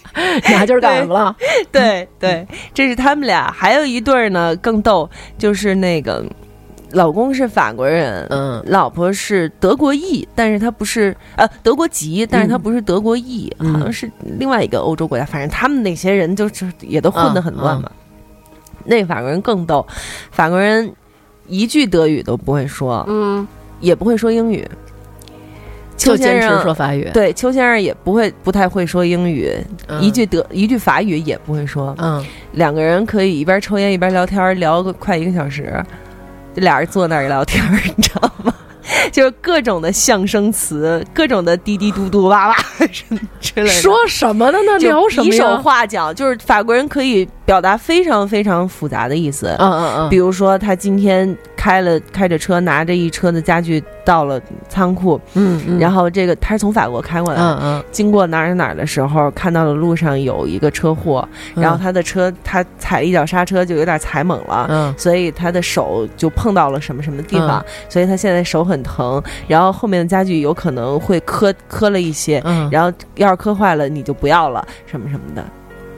你还今儿干什么了？对对，这是他们俩，还有一对儿呢更逗，就是那个老公是法国人，嗯老婆是德国裔，但是他不是呃德国籍，但是他不是德国裔，嗯好像是另外一个欧洲国家，反正他们那些人就是也都混得很乱嘛。那法国人更逗，法国人一句德语都不会说，嗯，也不会说英语。邱先生说法语。对，邱先生也不会不太会说英语，嗯一句德一句法语也不会说。嗯，两个人可以一边抽烟一边聊天，聊个快一个小时，就俩人坐那儿聊天，(laughs) 你知道吗？就是各种的象声词，各种的滴滴嘟嘟哇哇之类的。(laughs) 说什么呢？那就聊什么比手？画脚，就是法国人可以表达非常非常复杂的意思。嗯嗯嗯，比如说，他今天开了开着车，拿着一车的家具到了仓库，嗯嗯，然后这个他是从法国开过来的，嗯嗯，经过哪儿哪儿的时候，看到了路上有一个车祸，然后他的车他踩了一脚刹车，就有点踩猛了。嗯。所以他的手就碰到了什么什么地方，所以他现在手很疼，然后后面的家具有可能会磕磕了一些，嗯，然后要是磕坏了你就不要了，什么什么的，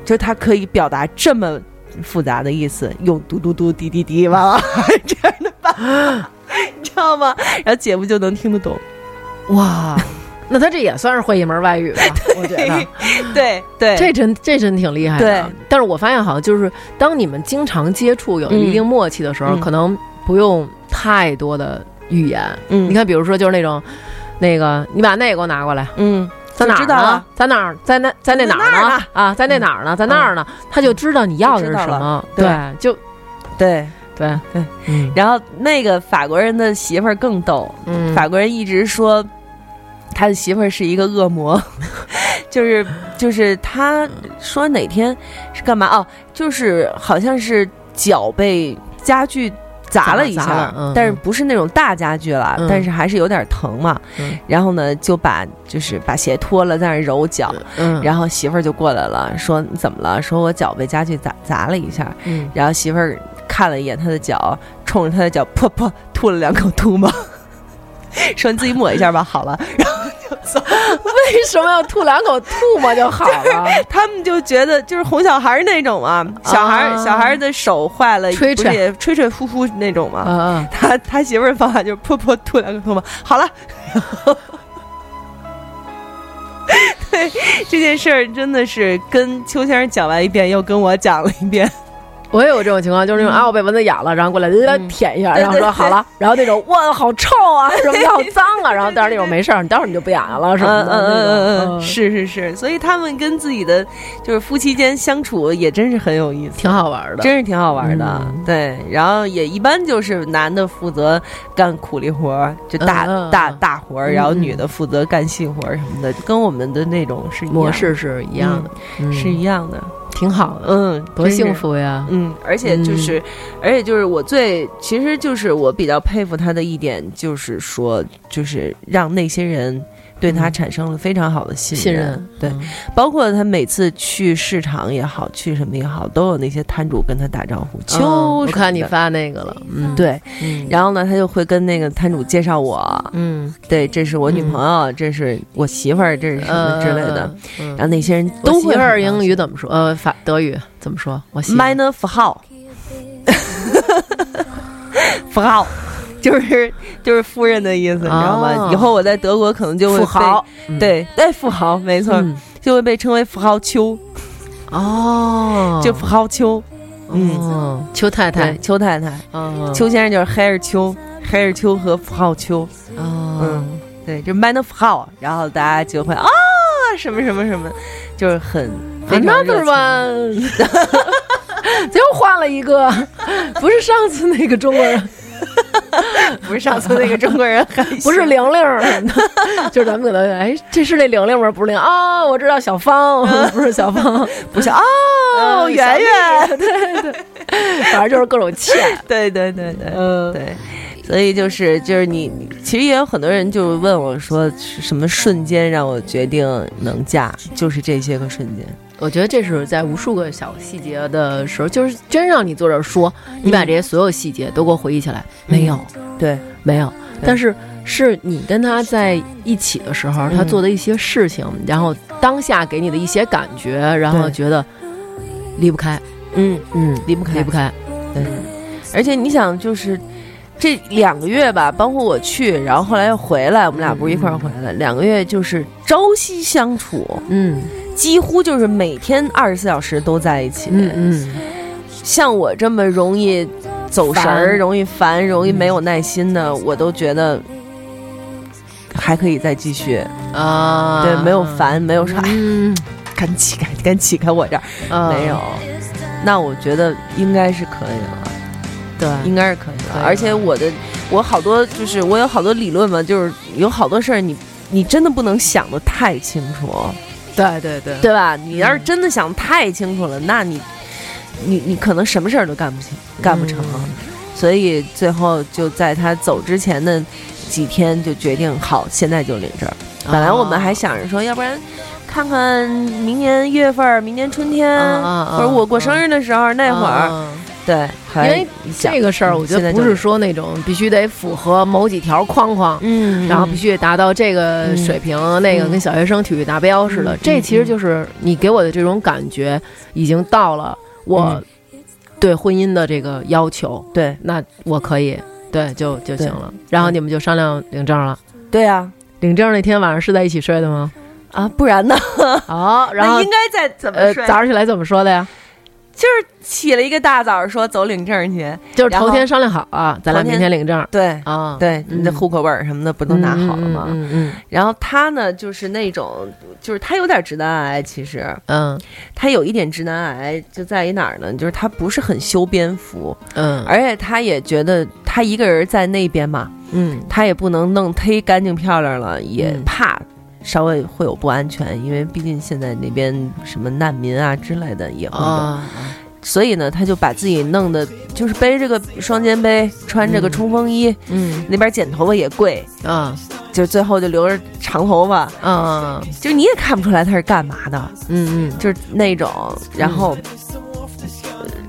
就是他可以表达这么复杂的意思，用嘟嘟嘟滴滴滴哇哇这样的办法，你 (gasps) 知道吗？然后姐夫就能听得懂，哇，那他这也算是会一门外语吧？(laughs) 我觉得对对，这真这真挺厉害的。对，但是我发现好像就是当你们经常接触有一定默契的时候，嗯可能不用太多的语言。嗯你看，比如说就是那种，那个你把那个给我拿过来，嗯，在哪儿呢？在哪儿？在那在那哪儿呢啊，在那哪儿呢？在那儿呢？他就知道你要的是什么。对对，就对。对对，嗯然后那个法国人的媳妇儿更逗，嗯，法国人一直说他的媳妇儿是一个恶魔，(laughs) 就是就是他说哪天是干嘛哦，就是好像是脚被家具砸了一下，嗯但是不是那种大家具了，嗯但是还是有点疼嘛。嗯然后呢，就把就是把鞋脱了，在那揉脚。嗯，然后媳妇儿就过来了，说你怎么了？说我脚被家具砸砸了一下。嗯然后媳妇儿看了一眼他的脚，冲着他的脚噗噗吐了两口吐沫，(laughs) 说你自己抹一下吧，好了。然后。为什么要吐两口吐沫就好了？(laughs) 他们就觉得就是哄小孩那种嘛，小孩、啊小孩的手坏了，吹吹吹吹呼呼那种嘛。他他媳妇儿的方法就是噗噗吐两口吐沫，好了。(laughs) 对这件事儿真的是跟邱先生讲完一遍，又跟我讲了一遍。我也有这种情况，就是那种啊，我被蚊子咬了，然后过来舔一下，然后说好了，然后那种哇好臭啊，什么好脏啊，然后但是那种没事儿，你待会儿你就不痒痒了什么的嗯嗯嗯，嗯是是是，所以他们跟自己的就是夫妻间相处也真是很有意思，挺好玩的。真是挺好玩的。嗯。对，然后也一般就是男的负责干苦力活儿，就大、大嗯。大活儿，然后女的负责干细活儿什么的，就跟我们的那种是模式是一样的，嗯是一样的。挺好的，嗯，多幸。福呀！嗯，而且就是，而且就是我最，其实就是我比较佩服他的一点，就是说，就是让那些人对他嗯产生了非常好的信信任，对，嗯包括他每次去市场也好，去什么也好，都有那些摊主跟他打招呼。就、嗯我看你，发那个了，嗯，，对，嗯，然后呢，他就会跟那个摊主介绍我，嗯，对，这是我女朋友，这是我媳妇儿，这是什么之类的。嗯，然后那些人都会媳妇儿英语怎么说？呃，法德语怎么说？我媳妇儿 minor 符号，符号。就是就是夫人的意思，你知道吗？哦。以后我在德国可能就会富豪，对哎，富豪，没错，嗯。就会被称为富豪丘，哦，(laughs) 就富豪丘，嗯嗯，邱太太。对，，邱太太，嗯，邱先生就是黑尔丘，黑尔丘和富豪丘，嗯嗯，对，就 man of 富豪，然后大家就会啊什么什么什么，就是很 Another 情。one，(laughs) 又换了一个，不是上次那个中国人，(laughs) 不是上次那个中国人还 (laughs) 不是玲玲儿什么的，(laughs) 就是咱们可能哎，这是那玲玲吗？不是玲啊，我知道小芳，不是小芳，不是哦，圆圆对对，反正就是各种欠，对对对对嗯，对。所以就是就是你，你其实也有很多人就问我说，是什么瞬间让我决定能嫁？就是这些个瞬间。我觉得这是在无数个小细节的时候，就是真让你坐这儿说，你把这些所有细节都给我回忆起来，没有，对，没有，但是是你跟他在一起的时候，他嗯做的一些事情，然后当下给你的一些感觉，然后觉得离不开，嗯，嗯，离不开。离不开，对，而且你想，就是这两个月吧，包括我去，然后后来又回来，我们俩不是一块儿回来，两个月就是朝夕相处，嗯几乎就是每天二十四小时都在一起。嗯嗯，像我这么容易走神儿、容易烦、容易没有耐心的，我都觉得还可以再继续。啊，对，没有烦，没有说哎，嗯，(laughs) 赶起开，赶起开我这儿、啊没有。那我觉得应该是可以了。对，应该是可以的。而且我的我好多就是我有好多理论嘛，就是有好多事儿你你真的不能想的太清楚，对对对对吧？你要是真的想太清楚了，那你你你可能什么事儿都干不清，干不成。嗯所以最后就在他走之前的几天就决定，好，现在就领证。本来我们还想着说，要不然。看看明年一月份，明年春天，或者我过生日的时候、那会儿，啊对，因为这个事儿，我觉得不是说那种必须得符合某几条框框，嗯，然后必须得达到这个水平，那个跟小学生体育达标似的。嗯这其实就是你给我的这种感觉，已经到了我对婚姻的这个要求。对那我可以，对，就就行了。然后你们就商量领证了。对啊，领证那天晚上是在一起睡的吗？啊，不然呢？好，然后那应该在怎么呃，睡？早上起来怎么说的呀？就是起了一个大早，说走领证去。就是头天商量好啊，咱俩明天领证对啊。对，你的嗯户口本什么的不都拿好了吗？嗯嗯然后他呢，就是那种，就是他有点直男癌，其实嗯他有一点直男癌，就在于哪儿呢？就是他不是很修边幅，嗯而且他也觉得他一个人在那边嘛，嗯他也不能弄忒干净漂亮了，也嗯怕稍微会有不安全，因为毕竟现在那边什么难民啊之类的也会有。啊，所以呢，他就把自己弄的就是背着个双肩背，穿这个冲锋衣，嗯。那边剪头发也贵，啊。就最后就留着长头发，嗯就你也看不出来他是干嘛的，嗯嗯。就是那种，然后。呃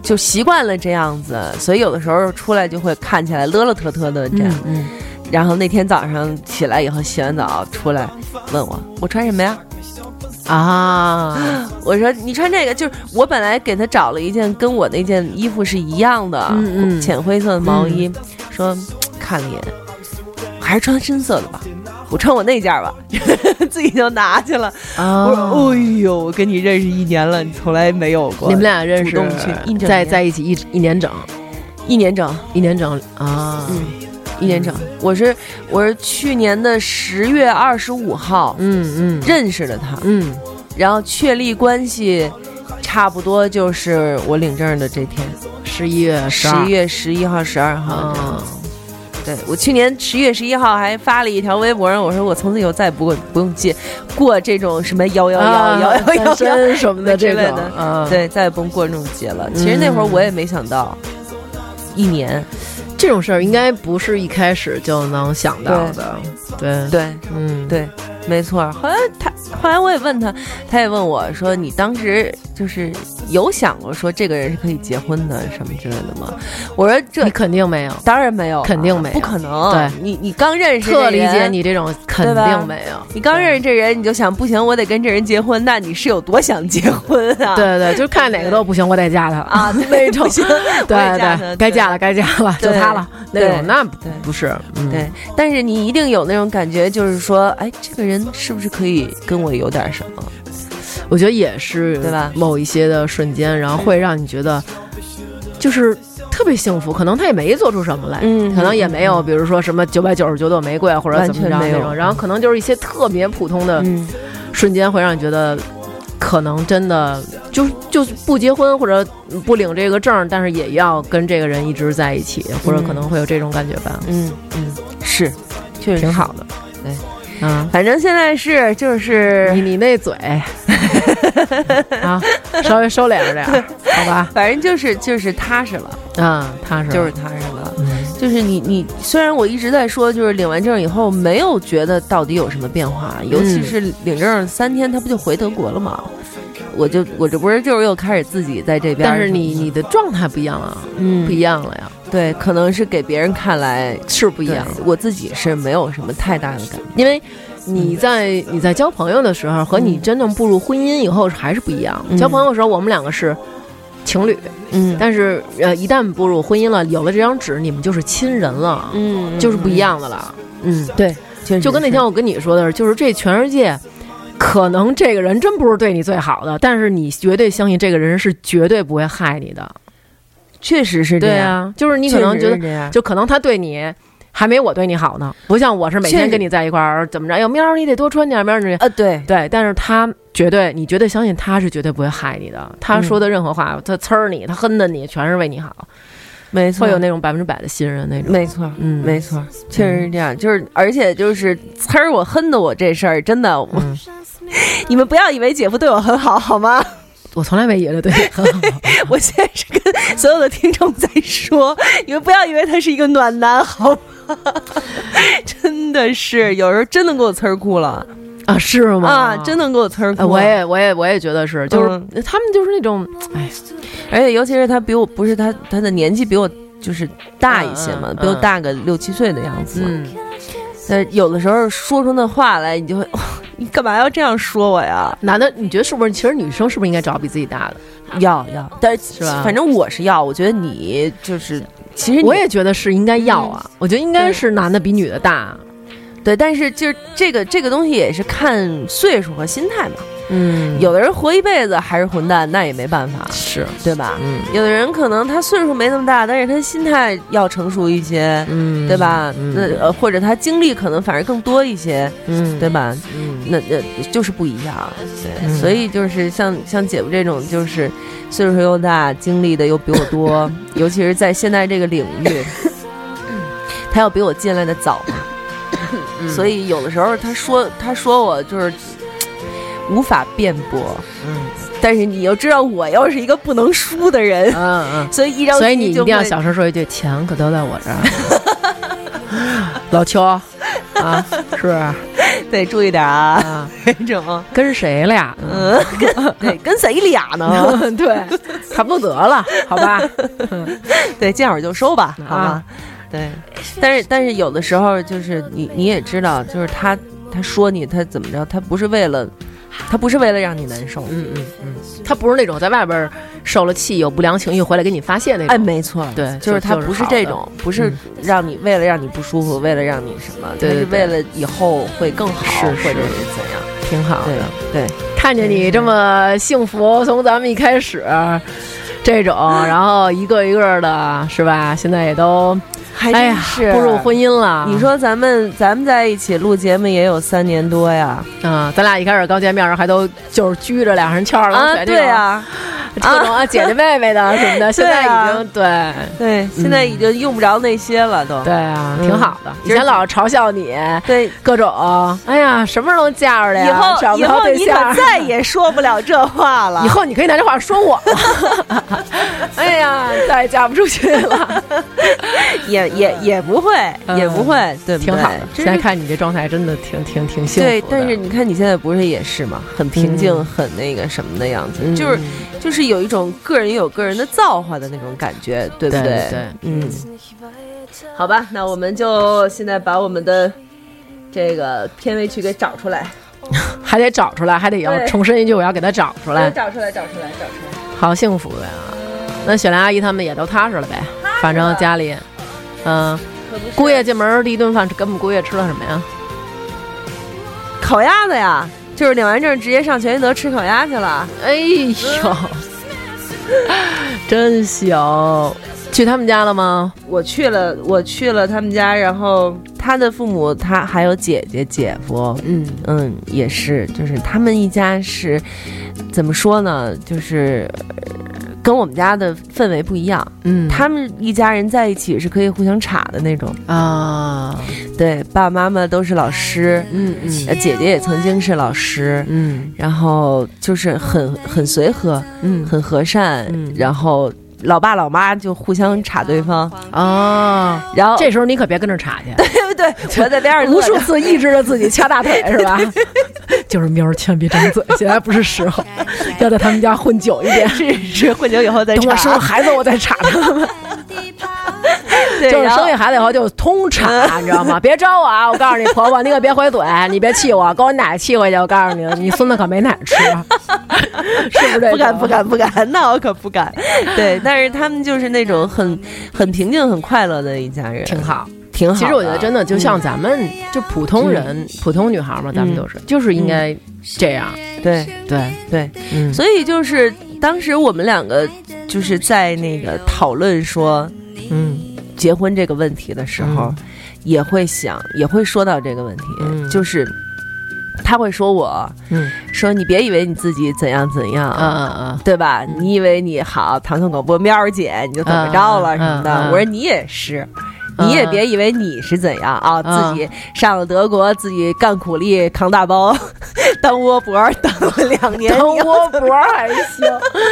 就习惯了这样子，所以有的时候出来就会看起来乐乐特特的这样。嗯然后那天早上起来以后洗完澡出来，问我我穿什么呀？啊。(laughs) 我说你穿这个，就是我本来给他找了一件跟我那件衣服是一样的，嗯嗯。浅灰色的毛衣，说看了一眼，还是穿深色的吧，我穿我那件吧，(laughs) 自己就拿去了。啊。我说，哎呦，我跟你认识一年了，你从来没有过，你们俩认识在在一起一一年整，一年整，一年整啊，嗯，一年整。我是我是去年的十月二十五号嗯嗯。认识的他，嗯。然后确立关系，差不多就是我领证的这天，十一月十十一月十一号、十二号这样。啊，对我去年十一月十一号还发了一条微博上，我说我从此以后再也不会不用接过这种什么幺幺幺啊幺幺单幺身什么的这类的，啊，对，再也不用过这种节了。其实那会儿我也没想到，一年，这种事儿应该不是一开始就能想到的，对。对。嗯，对，没错。后来他，后来我也问他，他也问我说：“你当时就是有想过说这个人是可以结婚的什么之类的吗？”我说：“这你肯定没有，当然没有啊，肯定没有不可能。对你，你刚认识特理解。”你这种肯定没有。你刚认识这人，你就想不行，我得跟这人结婚，那你是有多 (laughs) 想结婚啊？对对，就是看哪个都不行，我得嫁他啊，(laughs) 那种，对对，该嫁了该嫁了，就他了，那对种那不是，嗯对，但是你一定有那种感觉，就是说，哎，这个人是不是可以跟我有点什么？我觉得也是，对吧某一些的瞬间，然后会让你觉得就是特别幸福，可能他也没做出什么来，嗯可能也没有，比如说什么九百九十九朵玫瑰或者怎么着那种，然后可能就是一些特别普通的嗯，瞬间，会让你觉得。可能真的就就是不结婚或者不领这个证，但是也要跟这个人一直在一起，或者可能会有这种感觉吧，嗯嗯，是，确实挺好的。对，嗯，反正现在是就是你你那嘴。(laughs) 啊，稍微收敛着点儿，好吧？反正就是就是踏实了，啊，踏实，就是踏实了。嗯。就是你你虽然我一直在说，就是领完证以后没有觉得到底有什么变化，尤其是领证三天，他不就回德国了吗？我就我这不是就是又开始自己在这边，但是你你的状态不一样了，嗯。不一样了呀，对，可能是给别人看来是不一样。对我自己是没有什么太大的感觉。因为你在你在交朋友的时候和你真正步入婚姻以后还是不一样。嗯交朋友的时候，我们两个是情侣，嗯但是呃，一旦步入婚姻了，有了这张纸，你们就是亲人了，嗯就是不一。样的了。嗯，对，就跟那天我跟你说的是，就是这全世界。可能这个人真不是对你最好的，但是你绝对相信这个人是绝对不会害你的。确实是这样。对啊，就是你可能觉得就可能他对你还没我对你好呢，不像我是每天跟你在一块儿怎么着，哎呦喵儿你得多穿点儿喵儿你呃，对，对，但是他绝对你绝对相信他是绝对不会害你的，他说的任何话，他呲儿你，他哼的你，全是为你好，没错，会有那种百分之百的信任那种。没错，嗯没错，确实是这样。就是而且就是呲儿我哼的我这事儿，真的，我、嗯 (laughs) 你们不要以为姐夫对我很好，好吗？我从来没以为对，(laughs) 我现在是跟所有的听众在说，你们不要以为他是一个暖男，好吗？(laughs) 真的是，有时候真的给我呲儿哭了啊，是吗？啊，真能给我呲儿哭。我也我也我也觉得是，就是、嗯他们就是那种，哎，而且尤其是他比我不是他他的年纪比我就是大一些嘛，比我大个六七岁的样子。嗯，呃，有的时候说出那话来，你就会，哦、你干嘛要这样说我呀？男的，你觉得是不是？其实女生是不是应该找比自己大的？要要，但是反正我是要，我觉得你就是，其实我也觉得是应该要啊，我觉得应该是男的比女的大。对，但是就是这个这个东西也是看岁数和心态嘛。嗯有的人活一辈子还是混蛋，那也没办法，是，对吧？嗯有的人可能他岁数没那么大，但是他心态要成熟一些，嗯，对吧？嗯那呃，或者他经历可能反而更多一些，嗯，对吧？嗯，那那就是不一样，对，嗯所以就是像像姐夫这种，就是岁数又大，经历的又比我多，(laughs) 尤其是在现在这个领域，他要比我进来的早嘛，嗯所以有的时候他说他说我就是，无法辩驳，嗯但是你又知道我又是一个不能输的人，嗯嗯。所以一着急所以你一定要小声说一句：“钱可都在我这儿。(laughs) ”老邱啊，是不是 (laughs) 得注意点啊，啊？(laughs) 跟谁俩？嗯，跟对跟谁俩呢？对，差不多得了，好吧？对，见好就收吧，好吧啊？对，但是但是有的时候就是你你也知道，就是他他说你他怎么着，他不是为了他不是为了让你难受，嗯嗯嗯，他不是那种在外边受了气有不良情绪回来给你发泄那种。哎，没错，对就是他不是这种，不是嗯。让你为了让你不舒服，为了让你什么，对对对。他是为了以后会更好，或者是怎样？挺好的。对对，看见你这么幸福，从咱们一开始这种，(laughs) 然后一个一个的，是吧？现在也都还哎呀步入婚姻了。你说咱们咱们在一起录节目也有三年多呀，嗯，咱俩一开始刚见面还都就是拘着俩人翘二郎，腿，对呀，这种，这种啊姐姐妹妹的什么的，(laughs) 现在已经对对，现在已经用不着那些了，都对啊，嗯挺好的。以前老嘲笑你对。各种，哎呀，什么时候能嫁出来呀？以后找不着以后你可。再也说不了这话了。(laughs) 以后你可以拿这话说我了。(laughs) 哎呀，再也嫁不出去了，也也也不会，嗯也不会，对不对？挺好的。现在看你这状态，真的挺挺挺幸福的。对，但是你看你现在不是也是吗？很平静，嗯很那个什么的样子，就是就是就是有一种个人有个人的造化的那种感觉，对不对对？对嗯。好吧，那我们就现在把我们的这个片尾曲给找出来，(laughs) 还得找出来，还得要重申一句，我要给他找出来，找出来，找出来，找出来。好幸福呀！那雪莲阿姨他们也都踏实了呗，反正家里，嗯，姑爷进门第一顿饭，跟我们姑爷吃了什么呀？烤鸭子呀，就是领完证直接上全聚德吃烤鸭去了。哎呦，(laughs) 真行！去他们家了吗？我去了，我去了他们家，然后他的父母，他还有姐姐、姐夫，嗯嗯，也是，就是他们一家是怎么说呢？就是呃跟我们家的氛围不一样。嗯，他们一家人在一起是可以互相插的那种。啊，对，爸爸妈妈都是老师，嗯嗯。呃姐姐也曾经是老师，嗯。然后就是很很随和，嗯。很和善，嗯。然后老爸老妈就互相插对方，啊，然后这时候你可别跟着插去，(laughs) 对对对？我在边上 (laughs) 无数次抑制着自己掐大腿是吧？(laughs) 就是喵儿，千万别张嘴，(laughs) 现在不是时候，要在他们家混久一点。是是混久以后再等我生了，孩子，我再查他们。(laughs) 就是生下孩子以后就通插，你知道吗？(laughs) 别招我啊！我告诉你，婆婆，你可别回嘴，你别气我，给我奶气回去。我告诉你，你孙子可没奶吃，是不是？不敢不敢不敢，那我可不敢。对，但是他们就是那种很很平静、很快乐的一家人，挺好。挺好。其实我觉得真的就像嗯咱们就普通人、普通女孩嘛，咱们都是，就是应该这样。对对，对，嗯，所以就是当时我们两个就是在那个讨论说嗯结婚这个问题的时候，嗯也会想，也会说到这个问题，嗯就是他会说我嗯说你别以为你自己怎样怎样。啊啊啊！对吧？你以为你好，唐宋广播喵儿姐你就怎么着了嗯什么的？嗯嗯我说你也是，嗯你也别以为你是怎样啊，嗯自己上了德国，自己干苦力扛大包，当窝脖当了两年，当 (laughs) 窝脖还行，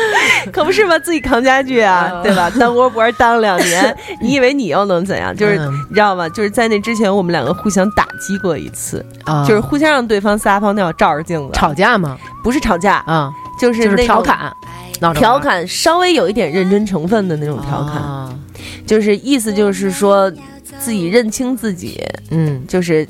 (laughs) 可不是吗？自己扛家具啊，嗯对吧？当窝脖当两年，你以为你又能怎样？就是、嗯你知道吗？就是在那之前，我们两个互相打击过一次，啊就是互相让对方撒泡尿照着镜子，吵架吗？不是吵架，啊，就是就是那种调侃，调侃稍微有一点认真成分的那种调侃，啊。就是意思就是说自己认清自己，嗯，就是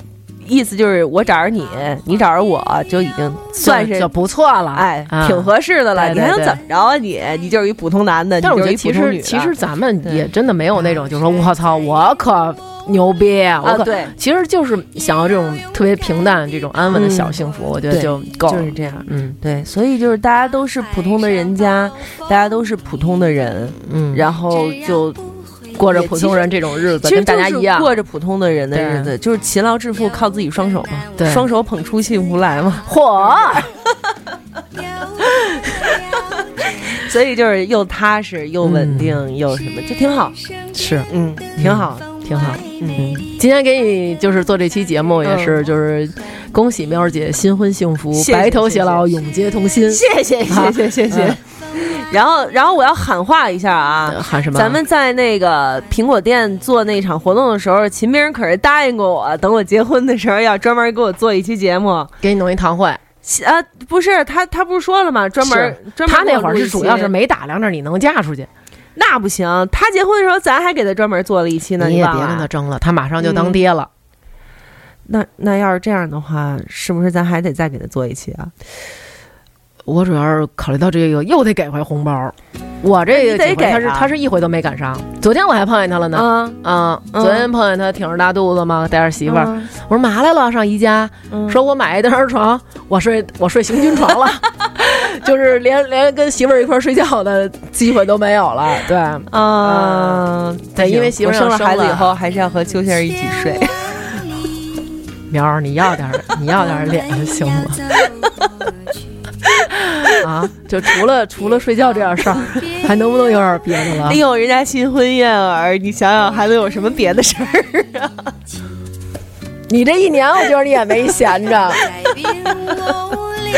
意思就是我找着你，你找着我就已经算是就不错了，哎啊。挺合适的了。对对对你还能怎么着啊你？你就是一普通男的，但是我觉得其。实其实咱们也真的没有那种，就是说我操，我可牛逼，我可啊对。其实就是想要这种特别平淡、这种安稳的小幸福，我觉得对就够了。就是这样。嗯。对，所以就是大家都是普通的人家，大家都是普通的人，嗯，然后就过着普通人这种日子，其实跟大家就是一样。过着普通的人的日子，就是勤劳致富，靠自己双手嘛，对。双手捧出幸福来嘛。火，(laughs) 所以就是又踏实又稳定又什么，就挺好，是。嗯，挺好。挺好。嗯，今天给你就是做这期节目，也是就是恭喜喵儿姐新婚幸福，谢谢白头偕老，永结同心。谢谢谢谢谢谢。嗯然后，然后我要喊话一下啊，呃喊什么？咱们在那个苹果店做那场活动的时候，秦明可是答应过我，等我结婚的时候要专门给我做一期节目。给你弄一堂会。啊，不是他，他不是说了吗？专门专门他那会儿是主要是没打量着你能嫁出去，那不行。他结婚的时候，咱还给他专门做了一期呢。你也别跟他争了，他马上就当爹了。那那要是这样的话，是不是咱还得再给他做一期啊？我主要是考虑到这个，又得给回红包。我这个得几回他是他是一回都没赶上。昨天我还碰见他了呢。嗯昨天碰见他挺着大肚子嘛，带着媳妇儿。嗯我说嘛来了，上宜家，嗯说我买一单人床，我睡我睡行军床了，(laughs) (laughs) 就是连连跟媳妇儿一块儿睡觉的机会都没有了。对，嗯，对因为媳妇儿生了孩子以后，还是要和邱先生一起睡。(laughs) 苗儿，你要点儿你要点儿脸行吗？(laughs) 啊，就除了除了睡觉这点事儿，还能不能有点别的了哎？呦，人家新婚燕尔，你想想还能有什么别的事儿啊？你这一年，我觉得你也没闲着。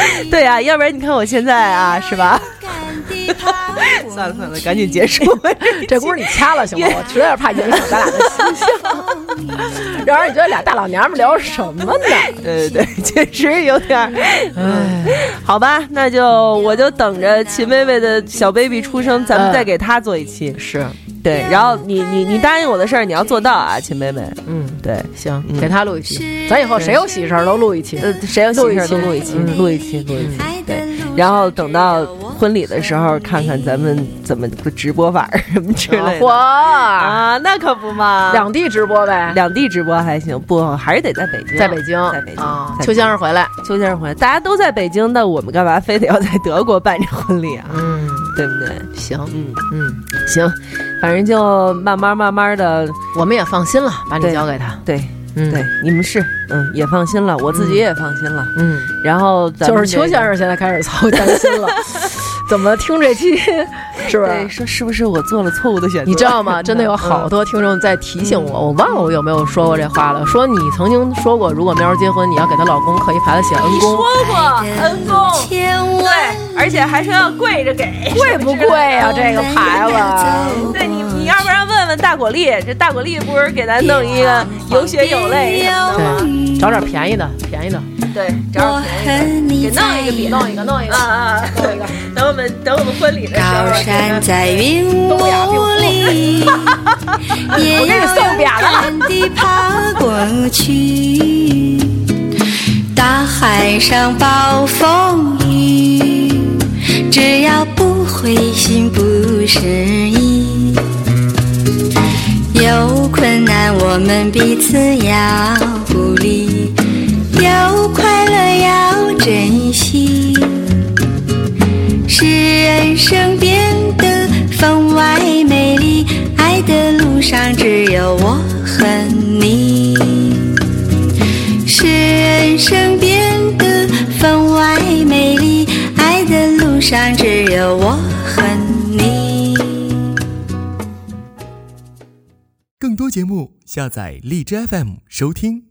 (laughs) 对呀、要不然你看我现在啊，是吧？(laughs) 算了算了，赶紧结束。(laughs) 这轱辘你掐了行吗？我实在是怕影响咱俩的形象，让人觉得俩大老娘们聊什么呢？对对对，确实有点儿。哎，好吧，那就我就等着秦薇薇的小 baby 出生，咱们再给她做一期。是，对，然后你你你答应我的事儿，你要做到啊，秦妹妹。嗯，对，行，嗯。给他录一期，咱以后谁有喜事儿都录一期。呃，谁有喜事儿都录录一期录一期，录一期。对，然后等到婚礼的时候，看看咱们怎么个直播法儿什么之类的。(laughs) 嚯，啊，那可不嘛，两地直播呗，两地直播还行，不还是得在北京，在北京，在北京啊。邱先生回来，邱先生回来，大家都在北京，那我们干嘛非得要在德国办这婚礼啊？嗯，对不对？行，嗯，嗯，行，反正就慢慢慢慢的，我们也放心了，把你交给他。对嗯，对，，你们是，嗯，也放心了，我自己也放心了。嗯，然后咱就是邱先生现在开始操担心了，(laughs) 怎么听这期 (laughs) 是不对是？说是不是我做了错误的选择？你知道吗？真的有好多听众在提醒我，我忘了我有没有说过这话了。说你曾经说过，如果喵儿结婚，你要给她老公刻一牌子写恩公，说过恩公，对，而且还说要跪着给，贵不贵啊、这个牌子？对你，你要不然问问大果粒，这大果粒不是给咱弄一个有血有泪什么的吗？对，找点便宜的，便宜的，对，找点便宜的，给弄一个别弄一个，弄一啊啊！啊对，等我们等我们婚礼的时候，高山在云 (laughs) 雾里，(laughs) 也我给你送要扁了勇敢地爬过去。大海上暴风雨，只要不灰心不失意。有困难我们彼此要鼓励，有快乐要珍惜。使人生变得分外美丽。爱的路上只有我和你，使人生变得分外美丽。爱的路上只有我和你。更多节目，下载荔枝 FM 收听。